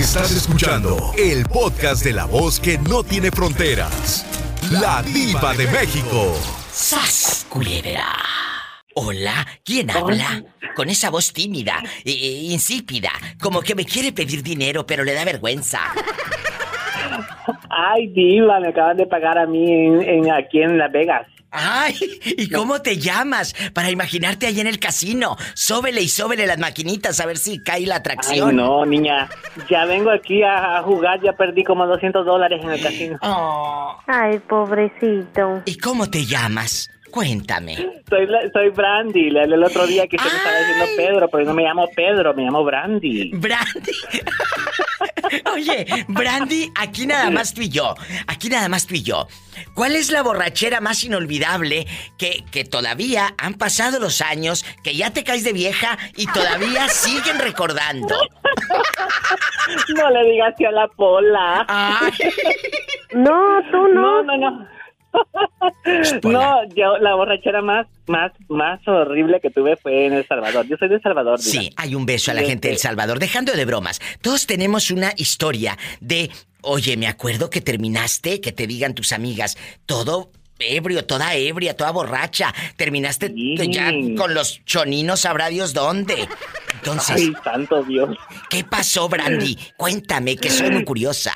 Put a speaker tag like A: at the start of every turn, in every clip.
A: Estás escuchando el podcast de la voz que no tiene fronteras. La diva de México.
B: ¡Sas, culebra! Hola, ¿quién habla? Con esa voz tímida, e, e, insípida, como que me quiere pedir dinero pero le da vergüenza.
C: Ay, diva, me acaban de pagar a mí en, aquí en Las Vegas.
B: Ay, ¿y cómo te llamas? Para imaginarte ahí en el casino. Sóbele y sóbele las maquinitas a ver si cae la atracción.
C: Ay, no, niña. Ya vengo aquí a, jugar, ya perdí como 200 dólares en el casino.
B: Oh.
D: Ay, pobrecito.
B: ¿Y cómo te llamas? Cuéntame.
C: Soy, soy Brandy. El otro día que se me estaba diciendo Pedro, pero no me llamo Pedro, me llamo Brandy.
B: Brandy. Oye, Brandy, aquí nada más tú y yo. Aquí nada más tú y yo. ¿Cuál es la borrachera más inolvidable que, que todavía han pasado los años, que ya te caes de vieja y todavía siguen recordando?
C: No le digas que a la pola.
D: No, tú no.
C: No, no, no. No, yo la borrachera más, más, más horrible que tuve fue en El Salvador. Yo soy de El Salvador.
B: Sí, hay un beso a la gente de El Salvador. Dejando de bromas, todos tenemos una historia de, oye, me acuerdo que terminaste, que te digan tus amigas, todo ebrio, toda ebria, toda borracha. Terminaste ya con los choninos, sabrá Dios dónde. Entonces.
C: Ay, santo Dios.
B: ¿Qué pasó, Brandy? Cuéntame, que soy muy curiosa.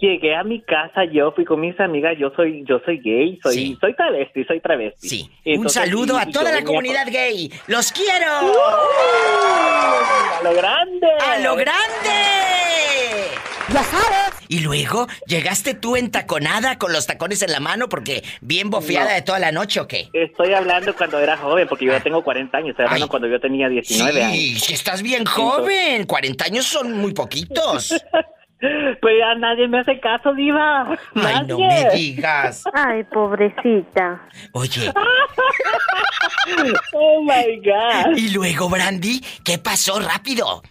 C: Llegué a mi casa, yo fui con mis amigas, yo soy, yo soy gay, soy, soy travesti, soy travesti.
B: Sí. un saludo a toda la comunidad gay. ¡Los quiero!
C: ¡A lo grande!
B: ¡A lo grande!
D: ¡Ya sabes!
B: Y luego, ¿llegaste tú entaconada con los tacones en la mano porque bien bofeada de toda la noche o qué?
C: Estoy hablando cuando era joven, porque yo ya tengo 40 años, estoy hablando cuando yo tenía 19 años.
B: Sí, estás bien joven, 40 años son muy poquitos.
C: Pues ya nadie me hace caso, Diva.
B: Ay, no me digas.
D: Ay, pobrecita.
B: Oye.
C: oh my God.
B: Y luego, Brandy, ¿qué pasó rápido?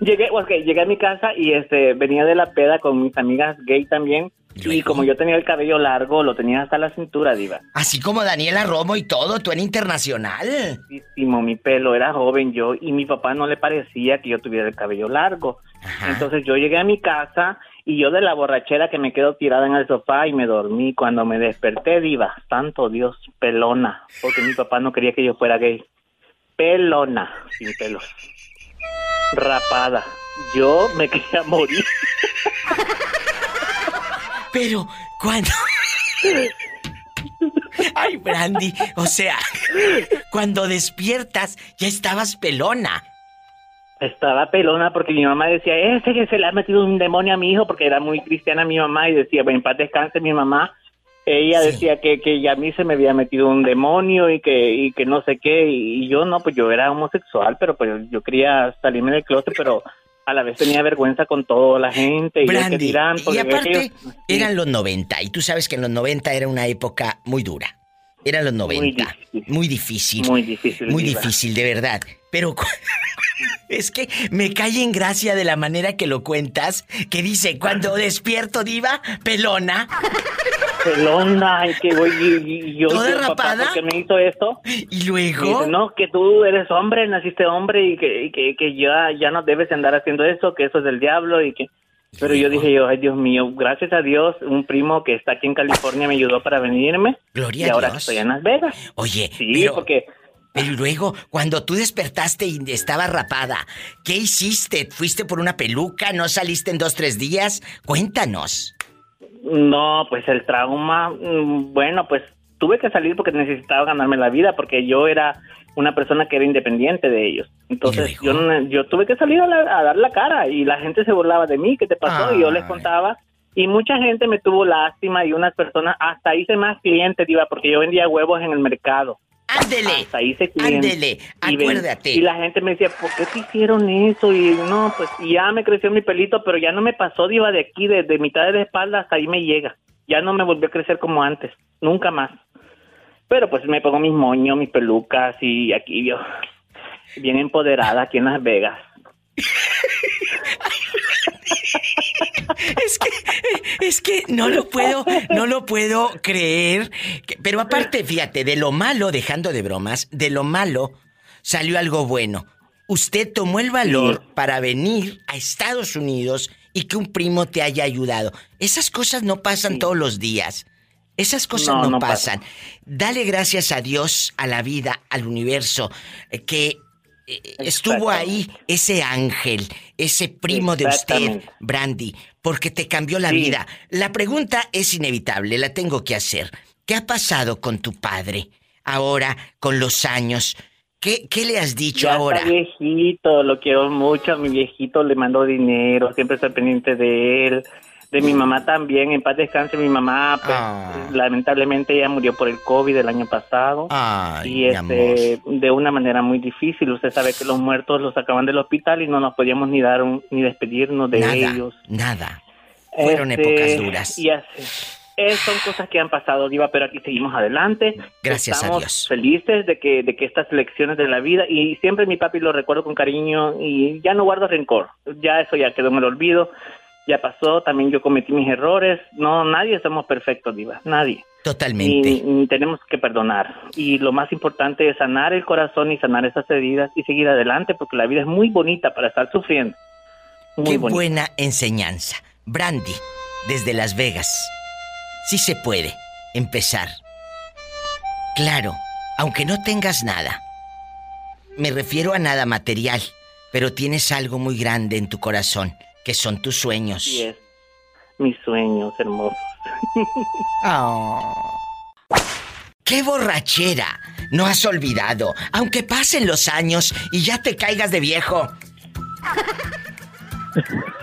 C: Llegué, okay, llegué a mi casa y este venía de la peda con mis amigas gay también. Y, como yo tenía el cabello largo, lo tenía hasta la cintura, diva.
B: Así como Daniela Romo y todo, tú en internacional.
C: mi pelo era joven yo y mi papá no le parecía que yo tuviera el cabello largo. Entonces yo llegué a mi casa y yo de la borrachera que me quedo tirada en el sofá y me dormí. Cuando me desperté, diva, santo Dios, pelona, porque mi papá no quería que yo fuera gay. Pelona, sin pelos. Rapada. Yo me quería morir.
B: Pero, ¿cuándo? Ay, Brandy, o sea, cuando despiertas ya estabas pelona.
C: Estaba pelona porque mi mamá decía, ese que se le ha metido un demonio a mi hijo, porque era muy cristiana mi mamá y decía, en paz descanse mi mamá. Ella decía que, que ya a mí se me había metido un demonio y que, y que no sé qué, y yo no, pues yo era homosexual, pero pues yo quería salirme del closet, pero a la vez tenía vergüenza con toda la gente y que dirán,
B: y aparte eran los 90 y tú sabes que en los 90 era una época muy dura. Eran los 90. Muy difícil.
C: Muy difícil.
B: Muy difícil, de verdad. Pero es que me cae en gracia de la manera que lo cuentas, que dice, cuando despierto, diva, pelona.
C: Pelona, y que voy y, yo
B: ¿Toda rapada?
C: ¿por me hizo esto?
B: Y luego...
C: no, que tú eres hombre, naciste hombre y que, que, que ya, ya no debes andar haciendo eso, que eso es del diablo y que... Pero yo dije yo, ay Dios mío, gracias a Dios, un primo que está aquí en California me ayudó para venirme.
B: Gloria
C: y
B: a
C: ahora
B: Dios.
C: estoy en Las Vegas.
B: Oye,
C: sí, porque...
B: Pero luego, cuando tú despertaste y estaba rapada, ¿qué hiciste? ¿Fuiste por una peluca? ¿No saliste en dos, tres días? Cuéntanos.
C: No, pues el trauma, mm, bueno, pues tuve que salir porque necesitaba ganarme la vida, porque yo era una persona que era independiente de ellos. Entonces yo, yo tuve que salir a, dar la cara y la gente se burlaba de mí, ¿qué te pasó? Y yo les contaba y mucha gente me tuvo lástima y unas personas, hasta hice más clientes, iba porque yo vendía huevos en el mercado.
B: Ándele. Hasta hice clientes. Ándele, acuérdate.
C: Y, la gente me decía, ¿por qué te hicieron eso? Y no, pues ya me creció mi pelito, pero ya no me pasó, diva, de aquí, de, de mitad de la espalda hasta ahí me llega. Ya no me volvió a crecer como antes, nunca más. Pero pues me pongo mis moños, mis pelucas y aquí yo, bien empoderada aquí en Las Vegas.
B: es que es que no lo puedo no lo puedo creer pero aparte fíjate de lo malo dejando de bromas de lo malo salió algo bueno usted tomó el valor para venir a Estados Unidos y que un primo te haya ayudado. Esas cosas no pasan todos los días. Esas cosas no, pasan. Dale gracias a Dios, a la vida, al universo, eh, que eh, estuvo ahí ese ángel, ese primo de usted, Brandy, porque te cambió la vida. La pregunta es inevitable, la tengo que hacer. ¿Qué ha pasado con tu padre ahora, con los años? ¿Qué, qué le has dicho
C: ya
B: ahora?
C: Está viejito, lo quiero mucho. A mi viejito le mando dinero, siempre estoy pendiente de él de mi mamá también, en paz descanse mi mamá, pues, ah. lamentablemente ella murió por el COVID el año pasado y este de una manera muy difícil, usted sabe que los muertos los sacaban del hospital y no nos podíamos ni dar ni despedirnos de ellos.
B: Nada. Fueron este, épocas duras.
C: Y así, eh, son cosas que han pasado, Diva, pero aquí seguimos adelante.
B: Gracias
C: Estamos
B: a Dios.
C: felices de que, de que estas lecciones de la vida, y siempre mi papi lo recuerdo con cariño y ya no guardo rencor. Ya eso ya quedó en el olvido ya pasó, también yo cometí mis errores. No, nadie somos perfectos, Diva, nadie.
B: Totalmente.
C: Y, tenemos que perdonar. Y lo más importante es sanar el corazón y sanar esas heridas y seguir adelante, porque la vida es muy bonita para estar sufriendo.
B: Qué buena enseñanza. Brandy, desde Las Vegas. Sí se puede empezar. Claro, aunque no tengas nada. Me refiero a nada material, pero tienes algo muy grande en tu corazón que son tus sueños.
C: Sí es. Mis sueños hermosos.
B: Oh. ¡Qué borrachera! No has olvidado, aunque pasen los años y ya te caigas de viejo.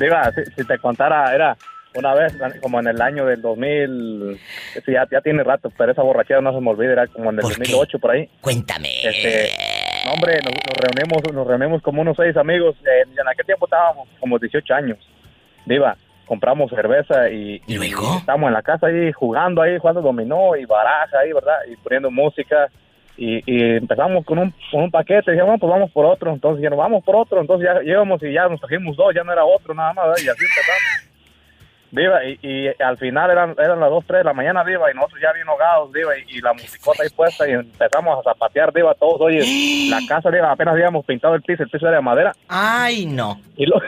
E: Diga, si, te contara, era una vez, como en el año del 2000, ya, ya tiene rato, pero esa borrachera no se me olvida, era como en el 2008 por ahí.
B: Cuéntame.
E: Este, hombre, nos, reunimos, nos reunimos como unos seis amigos. en aquel tiempo estábamos como 18 años. Viva, compramos cerveza y,
B: ¿Y luego?
E: estamos en la casa ahí jugando ahí, jugando dominó y baraja ahí, ¿verdad? Y poniendo música. Y, empezamos con un, con un paquete, y dijimos, pues vamos por otro, entonces ya nos vamos por otro, entonces ya llegamos y ya nos trajimos dos, ya no era otro nada más, y así empezamos. Viva, y, y, al final eran, eran las 2, 3 de la mañana, Diva, y nosotros ya bien ahogados, Diva, y, la musicota ahí puesta, y empezamos a zapatear, Diva, todos, oye, la casa, Diva, apenas habíamos pintado el piso, el piso era de madera.
B: ¡Ay, no!
E: Y lo,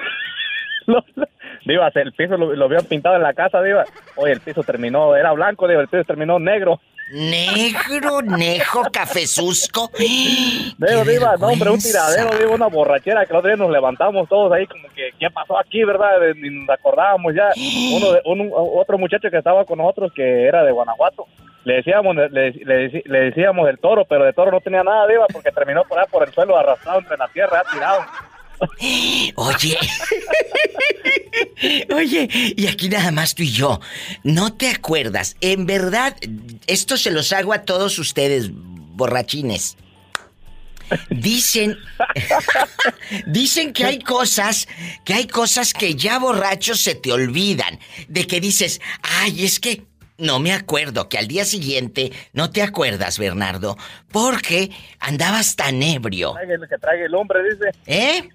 E: Diva, el piso lo, lo, habían pintado en la casa, Diva, oye, el piso terminó, era blanco, Diva, el piso terminó negro.
B: Negro, nejo, cafezusco.
E: Digo, Diva, no, hombre, un tiradero, digo, una borrachera que otro día nos levantamos todos ahí como que, ¿qué pasó aquí, verdad? Ni nos acordábamos ya. Uno de, un, otro muchacho que estaba con nosotros que era de Guanajuato, le decíamos, le, le, decíamos del toro, pero de toro no tenía nada, Diva, porque terminó por ahí por el suelo arrastrado entre la tierra, tirado.
B: Oye. Oye, y aquí nada más tú y yo. ¿No te acuerdas? En verdad, esto se los hago a todos ustedes, borrachines. Dicen. dicen que hay cosas. Que hay cosas que ya borrachos se te olvidan. De que dices, ay, es que no me acuerdo que al día siguiente no te acuerdas, Bernardo, porque andabas tan ebrio.
E: Que traiga el hombre, dice.
B: ¿Eh?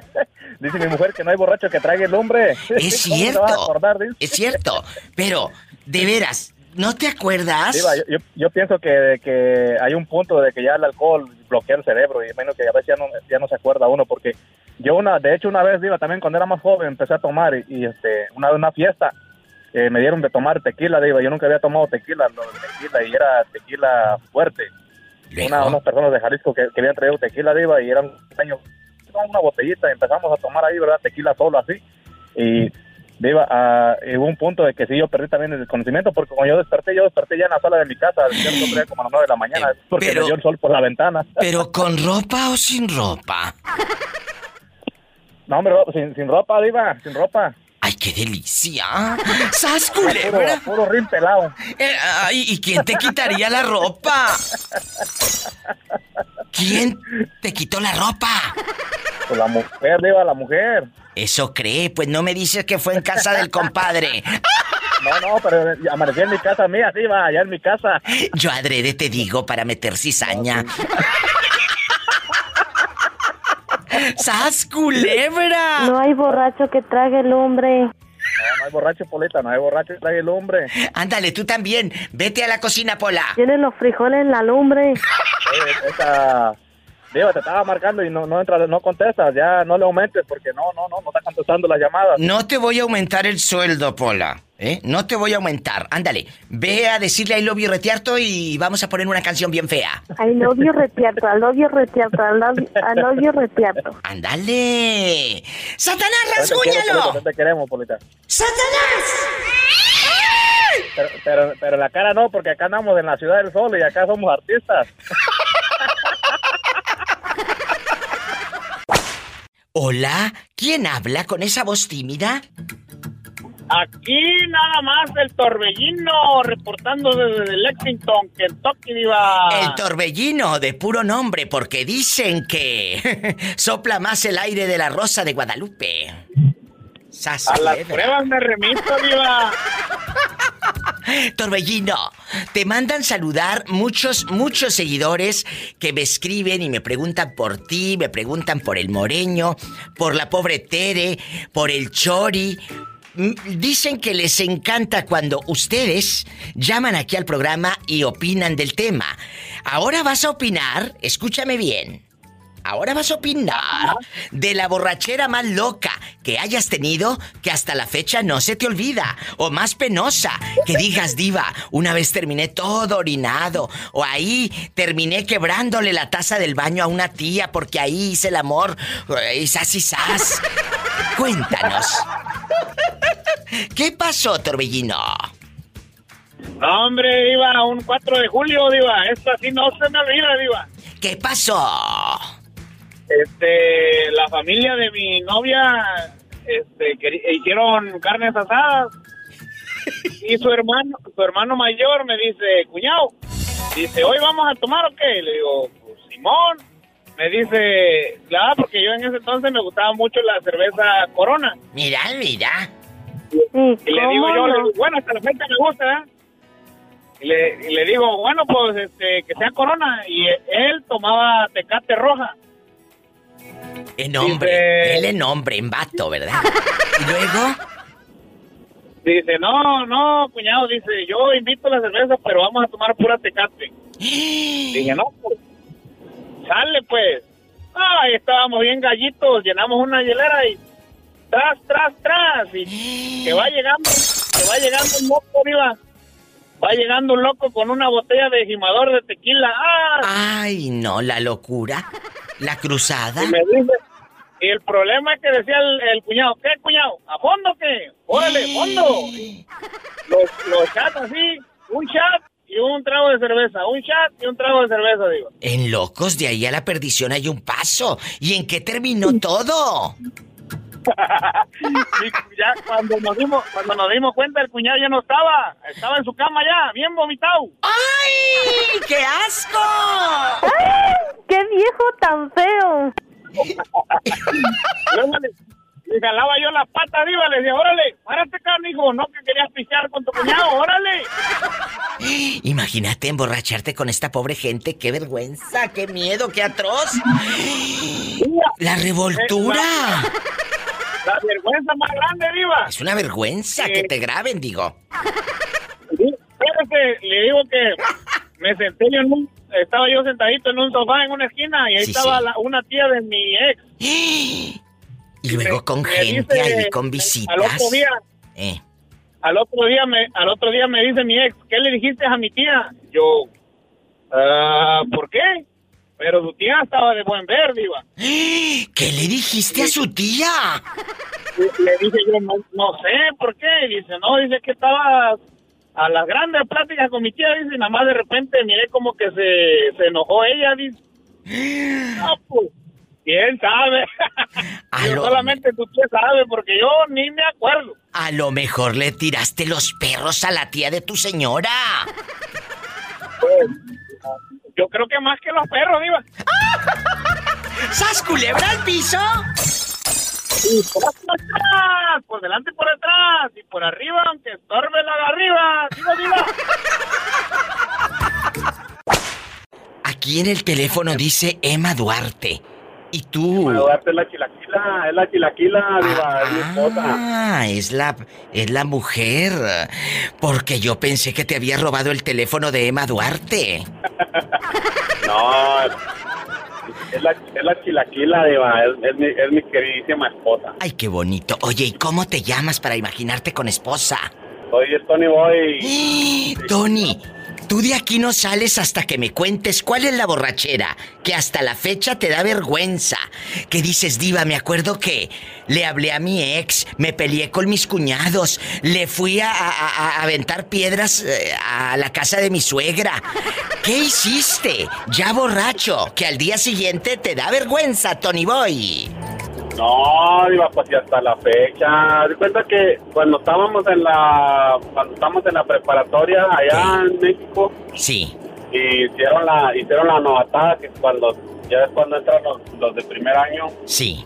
E: dice mi mujer que no hay borracho que traiga el hombre.
B: Es cierto. es cierto. Pero, de veras, ¿no te acuerdas?
E: yo, yo, pienso que, que, hay un punto de que ya el alcohol bloquea el cerebro y menos que a veces ya no, ya no se acuerda uno porque yo una, de hecho una vez, digo, también cuando era más joven empecé a tomar y, este, una, una fiesta eh, me dieron de tomar tequila, digo, yo nunca había tomado tequila, tequila y era tequila fuerte. Una, unas personas de Jalisco que, habían traído tequila, diva, y eran años, una botellita, y empezamos a tomar ahí, ¿verdad? Tequila solo así. Y diva, a, hubo un punto de que sí, yo perdí también el conocimiento, porque cuando yo desperté, yo desperté ya en la sala de mi casa, como a las 9 de la mañana, porque me dio el sol por la ventana.
B: ¿Pero con ropa o sin ropa?
E: No, hombre, sin, sin ropa, diva, sin ropa.
B: ¡Ay, qué delicia! ¡Sas culebra!
E: Puro, puro pelado.
B: Eh, ay, ¿y quién te quitaría la ropa? ¿Quién te quitó la ropa?
E: Pues la mujer, Diva, la mujer.
B: Eso cree, pues no me dices que fue en casa del compadre.
E: No, no, pero amanecí en mi casa mía, Diva, allá en mi casa.
B: Yo adrede te digo para meter cizaña. ¡Sas culebra!
D: No hay borracho que trague el hombre.
E: No, no hay borracho, Polita, no hay borracho que trague el hombre.
B: Ándale, tú también. Vete a la cocina, Pola.
D: Tienen los frijoles en la lumbre.
E: esa, Diva, te estaba marcando y no, no entras, no contestas, ya no le aumentes porque no, no, no, no está contestando las llamadas.
B: No te voy a aumentar el sueldo, Pola. ¿Eh? No te voy a aumentar. Ándale, ve a decirle I love you retiarto y vamos a poner una canción bien fea.
D: I love you retiarto, I love you retiarto, I love, I love you retiarto.
B: Ándale. ¡Satanás, rasguñalo!
E: Polita, te queremos, Polita.
B: ¡Satanás!
E: Pero, pero, pero la cara no, porque acá andamos en la ciudad del sol y acá somos artistas.
B: Hola, ¿quién habla con esa voz tímida?
F: Aquí nada más el torbellino reportando desde Lexington, Kentucky, diva.
B: El torbellino de puro nombre, porque dicen que sopla más el aire de la rosa de Guadalupe. Sas
F: A las pruebas me remito, diva.
B: Torbellino, te mandan saludar muchos, muchos seguidores que me escriben y me preguntan por ti, me preguntan por el Moreño, por la pobre Tere, por el Chori. Dicen que les encanta cuando ustedes llaman aquí al programa y opinan del tema. Ahora vas a opinar, escúchame bien. Ahora vas a opinar de la borrachera más loca que hayas tenido que hasta la fecha no se te olvida. O más penosa, que digas, diva, una vez terminé todo orinado. O ahí terminé quebrándole la taza del baño a una tía porque ahí hice el amor. Y sas y sas. Cuéntanos. ¿Qué pasó, Torbellino?
F: No, hombre, diva, un 4 de julio, diva. Esto así no se me olvida, diva.
B: ¿Qué pasó?
F: Este, la familia de mi novia, este, hicieron carnes asadas. Y su hermano, su hermano mayor me dice, cuñado, dice, ¿hoy vamos a tomar o qué? Le digo, pues, Simón. Me dice, claro, porque yo en ese entonces me gustaba mucho la cerveza Corona.
B: Mira, mira.
D: Sí,
F: Y le digo
D: ¿cómo
F: yo, le digo, bueno, hasta la fecha me gusta, ¿eh? Y le, y le digo, bueno, pues este, que sea Corona. Y él tomaba tecate roja.
B: En hombre.
F: Dice-
B: Él en hombre, en vato, ¿verdad? Y luego.
F: Dice, no, no, cuñado, dice, yo invito la cerveza, pero vamos a tomar pura tecate. Dije, no, pues, sale pues. Ay, estábamos bien gallitos, llenamos una hielera y tras, tras, tras. Y que va llegando, que va llegando un loco arriba. Va llegando un loco con una botella de gimador de tequila. ¡Ah!
B: Ay, no, la locura. La cruzada.
F: Y me dice, y el problema es que decía el, el cuñado, ¿qué cuñado? ¿A fondo qué? Órale, fondo. Los, los chats así, un chat y un trago de cerveza, un chat y un trago de cerveza, digo.
B: En locos, de ahí a la perdición hay un paso. ¿Y en qué terminó todo?
F: Y ya cuando nos dimos, cuando nos dimos cuenta el cuñado ya no estaba, estaba en su cama ya, bien vomitado.
B: ¡Ay! ¡Qué asco!
D: ¡Ay! ¡Qué viejo tan feo!
F: Luego le, le jalaba yo la pata arriba, le decía, órale, párate acá, hijo, no que querías pisear con tu cuñado, órale.
B: Imagínate emborracharte con esta pobre gente. ¡Qué vergüenza! ¡Qué miedo! ¡Qué atroz! ¡La revoltura!
F: La vergüenza más grande, Diva.
B: Es una vergüenza que te graben, digo.
F: Espérate, le digo que me senté yo en un, estaba yo sentadito en un sofá en una esquina y ahí
B: Sí,
F: estaba
B: sí.
F: la- una tía de mi ex.
B: Y luego
F: Me-
B: con
F: me
B: gente
F: dice,
B: ahí, con
F: Al
B: visitas.
F: otro día,
B: Eh.
F: al otro día me, al otro día me dice mi ex, ¿qué le dijiste a mi tía? Yo, ah, ¿por qué? Pero tu tía estaba de buen ver, diva.
B: ¿Qué le dijiste a su tía?
F: Le dije yo, no, no sé por qué. Dice, no, dice que estaba a las grandes pláticas con mi tía, dice, y nada más de repente miré como que se, se enojó ella, dice. No, pues, ¿quién sabe?
B: Lo-
F: solamente tu tía sabe, porque yo ni me acuerdo.
B: A lo mejor le tiraste los perros a la tía de tu señora.
F: Yo creo que más que los perros, diva.
B: ¿Sas culebra al piso?
F: Y por atrás, por delante y por detrás, y por arriba, aunque estorbe la de arriba. Diva, diva.
B: Aquí en el teléfono dice Emma Duarte. ¿Y tú?
E: darte la chilaquila, es la chilaquila, diva, es mi esposa.
B: Ah, es la, es la mujer. Porque yo pensé que te había robado el teléfono de Emma Duarte.
E: No,
G: Es la, es la chilaquila, Diva. Es, es, mi, es mi queridísima esposa.
B: Ay, qué bonito. Oye, ¿y cómo te llamas para imaginarte con esposa?
G: Soy el Tony Boy.
B: Tony, tú de aquí no sales hasta que me cuentes cuál es la borrachera que hasta la fecha te da vergüenza. Que dices, diva, me acuerdo que le hablé a mi ex, me peleé con mis cuñados, le fui a, a- a aventar piedras eh, a la casa de mi suegra. ¿Qué hiciste? Ya borracho, que al día siguiente te da vergüenza, Tony Boy.
G: No, Diva, pues y hasta la fecha. De cuenta que cuando estábamos en la cuando estábamos en la preparatoria allá en México,
B: Sí.
G: y hicieron la hicieron la novatada que es cuando ya es cuando entran los, los de primer año
B: Sí.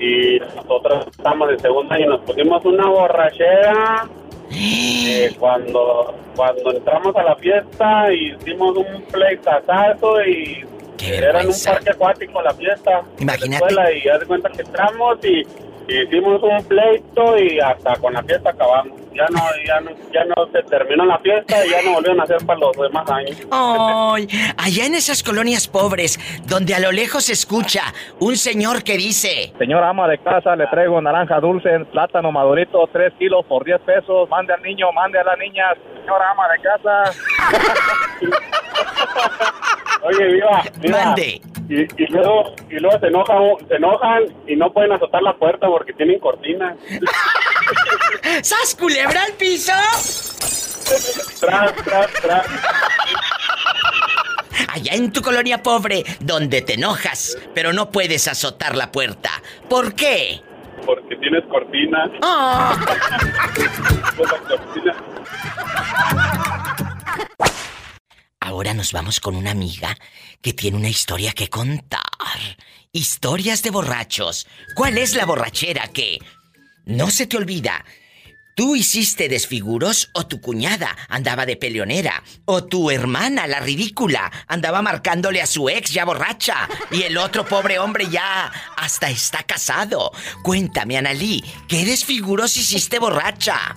G: y nosotros estamos de segundo año y nos pusimos una borrachera eh, cuando cuando entramos a la fiesta hicimos un pleitazazo y
B: Qué
G: era en un parque acuático la fiesta la
B: Imagínate.
G: escuela, y haz de cuenta que entramos y, y hicimos un pleito y hasta con la fiesta acabamos ya no ya no ya no se terminó la fiesta y ya no volvieron a hacer para los demás años
B: Ay, allá en esas colonias pobres, donde a lo lejos se escucha un señor que dice,
E: Señora ama de casa, le traigo naranja dulce, plátano madurito, 3 kilos por 10 pesos. Mande al niño, mande a la niña. Señora ama de casa.
G: Oye, viva, viva.
B: Mande.
G: Y, y luego, y luego se enojan, se enojan y no pueden azotar la puerta porque tienen cortina.
B: ¡Sas culebra al piso!
G: Tras, tras, tras.
B: Allá en tu colonia pobre, donde te enojas, pero no puedes azotar la puerta. ¿Por qué?
G: Porque tienes cortina.
B: Oh.
G: Cortina.
B: Ahora nos vamos con una amiga que tiene una historia que contar. Historias de borrachos. ¿Cuál es la borrachera que no se te olvida? ¿Tú hiciste desfiguros o tu cuñada andaba de peleonera? ¿O tu hermana, la ridícula, andaba marcándole a su ex ya borracha? Y el otro pobre hombre ya hasta está casado. Cuéntame, Analí, ¿qué desfiguros hiciste borracha?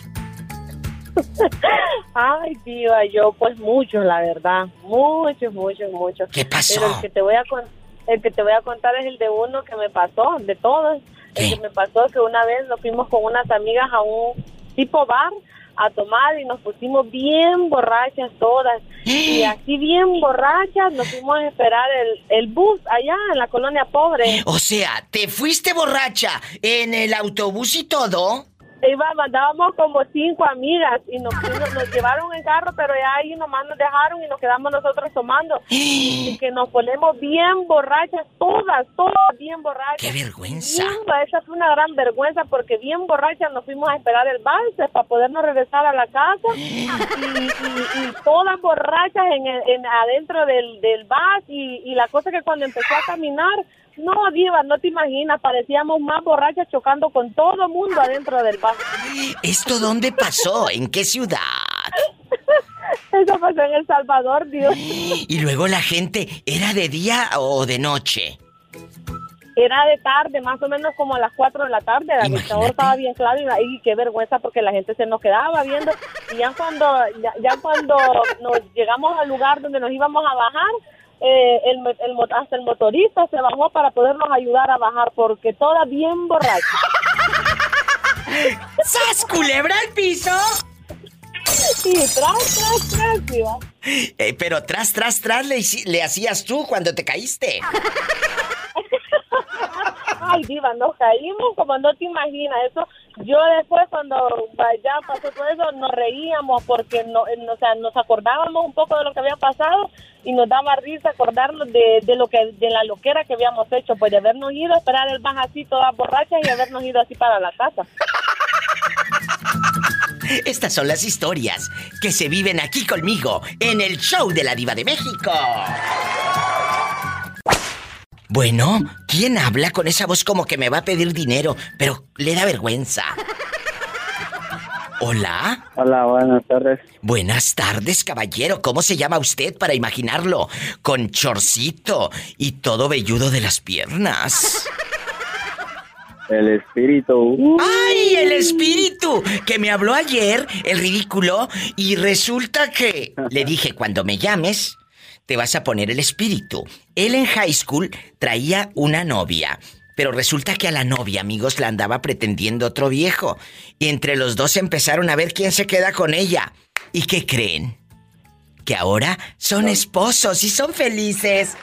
D: Ay, diva, yo pues muchos, la verdad. Muchos, muchos, muchos.
B: ¿Qué pasó?
D: Pero el que te voy a con- el que te voy a contar es el de uno que me pasó, de todos.
B: ¿Qué?
D: El que me pasó que una vez nos fuimos con unas amigas a un tipo bar a tomar y nos pusimos bien borrachas todas. Y así bien borrachas nos fuimos a esperar el, el bus allá en la colonia pobre.
B: O sea, ¿te fuiste borracha en el autobús y todo?
D: Iba, mandábamos como cinco amigas y nos, nos llevaron en carro, pero ya ahí nomás nos dejaron y nos quedamos nosotros tomando. Y que nos ponemos bien borrachas, todas, todas bien borrachas.
B: ¡Qué vergüenza!
D: Bien, esa fue una gran vergüenza porque bien borrachas nos fuimos a esperar el vals para podernos regresar a la casa y, y- y todas borrachas en, el- en- adentro del, del bus y, y la cosa que cuando empezó a caminar, no, Diva, no te imaginas, parecíamos más borrachas chocando con todo mundo adentro del bus.
B: ¿Esto dónde pasó? ¿En qué ciudad?
D: Eso pasó en El Salvador, Dios.
B: Y luego la gente, ¿era de día o de noche?
D: Era de tarde, más o menos como a las 4 de la tarde. La
B: Imagínate.
D: dictadura estaba bien claro y, y qué vergüenza porque la gente se nos quedaba viendo. Y ya cuando, ya, ya cuando nos llegamos al lugar donde nos íbamos a bajar, eh, el, el, hasta el motorista se bajó para podernos ayudar a bajar porque toda bien borracha.
B: ¡Sas, culebra al piso!
D: Sí, tras, tras, tras, Diva.
B: Eh, pero tras, tras, tras le, le hacías tú cuando te caíste.
D: Ay, diva, nos caímos como no te imaginas. Eso, yo después cuando ya pasó todo eso, nos reíamos porque no, o sea, nos acordábamos un poco de lo que había pasado y nos daba risa acordarnos de, lo que, de la loquera que habíamos hecho, pues de habernos ido a esperar el bus así todas borrachas y habernos ido así para la casa.
B: Estas son las historias que se viven aquí conmigo en el show de la diva de México. Bueno, ¿quién habla con esa voz como que me va a pedir dinero, pero le da vergüenza? Hola.
H: Hola, buenas tardes.
B: Buenas tardes, caballero. ¿Cómo se llama usted para imaginarlo? Con chorcito y todo velludo de las piernas.
H: El espíritu.
B: ¡Ay, el espíritu! Que me habló ayer, el ridículo, y resulta que le dije, cuando me llames, te vas a poner el espíritu. Él en high school traía una novia. Pero resulta que a la novia, amigos, la andaba pretendiendo otro viejo. Y entre los dos empezaron a ver quién se queda con ella. ¿Y qué creen? Que ahora son esposos y son felices.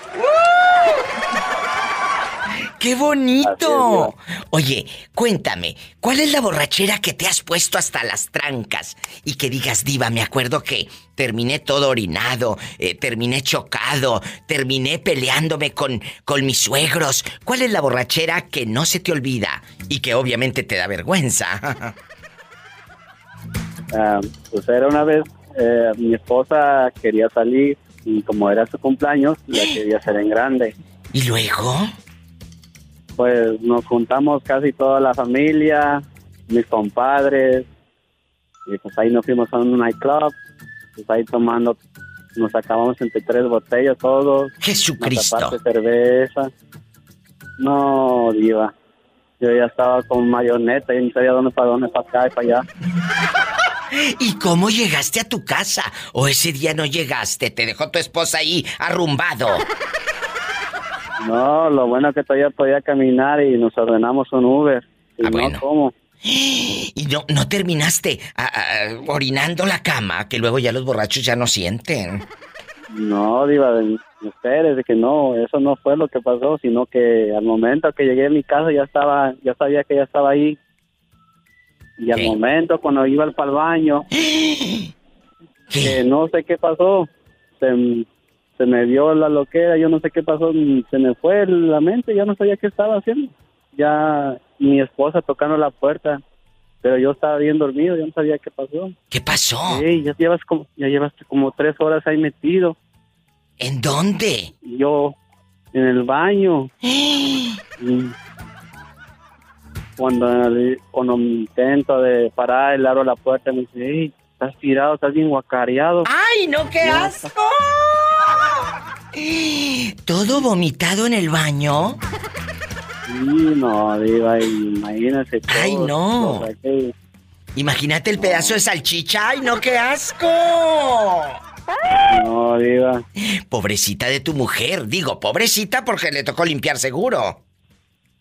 B: ¡Qué bonito! Oye, cuéntame, ¿cuál es la borrachera que te has puesto hasta las trancas? Y que digas, diva, me acuerdo que terminé todo orinado, eh, terminé chocado, terminé peleándome con, con mis suegros. ¿Cuál es la borrachera que no se te olvida y que obviamente te da vergüenza?
H: Ah, pues era una vez, eh, mi esposa quería salir y como era su cumpleaños, la quería hacer en grande.
B: ¿Y luego?
H: Pues nos juntamos casi toda la familia, mis compadres, y pues ahí nos fuimos a un nightclub, pues ahí tomando, nos acabamos entre tres botellas todos.
B: Jesucristo.
H: Aparte cerveza. No, diva. Yo ya estaba con mayoneta y no sabía dónde para dónde, para acá y para allá.
B: ¿Y cómo llegaste a tu casa? ¿O ese día no llegaste? ¿Te dejó tu esposa ahí arrumbado?
H: No, lo bueno que todavía podía caminar y nos ordenamos un Uber. Y
B: Ah,
H: no,
B: bueno.
H: ¿cómo?
B: ¿Y no, no terminaste ah, ah, orinando la cama? Que luego ya los borrachos ya no sienten.
H: No, diva, de- espérese que no, eso no fue lo que pasó, sino que al momento que llegué a mi casa ya estaba, ya sabía que ya estaba ahí. Y al
B: ¿Qué?
H: momento cuando iba para el baño, que no sé qué pasó, se, se me dio la loquera, yo no sé qué pasó, se me fue la mente, ya no sabía qué estaba haciendo. Ya mi esposa tocando la puerta, pero yo estaba bien dormido, yo no sabía qué pasó.
B: ¿Qué pasó?
H: Ey, ya llevas como, ya llevas como tres horas ahí metido.
B: ¿En dónde?
H: Yo en el baño. y cuando, cuando intento de parar, le abro la puerta y me dice, hey, estás tirado, estás bien guacareado.
B: ¡Ay, no, qué asco! ¿Todo vomitado en el baño?
H: Sí, no, diva, imagínate. todo.
B: Ay, no.
H: Que-
B: Imagínate el pedazo de salchicha. ¡Ay, no, qué asco!
H: no, diva.
B: Pobrecita de tu mujer. Digo, pobrecita porque le tocó limpiar seguro.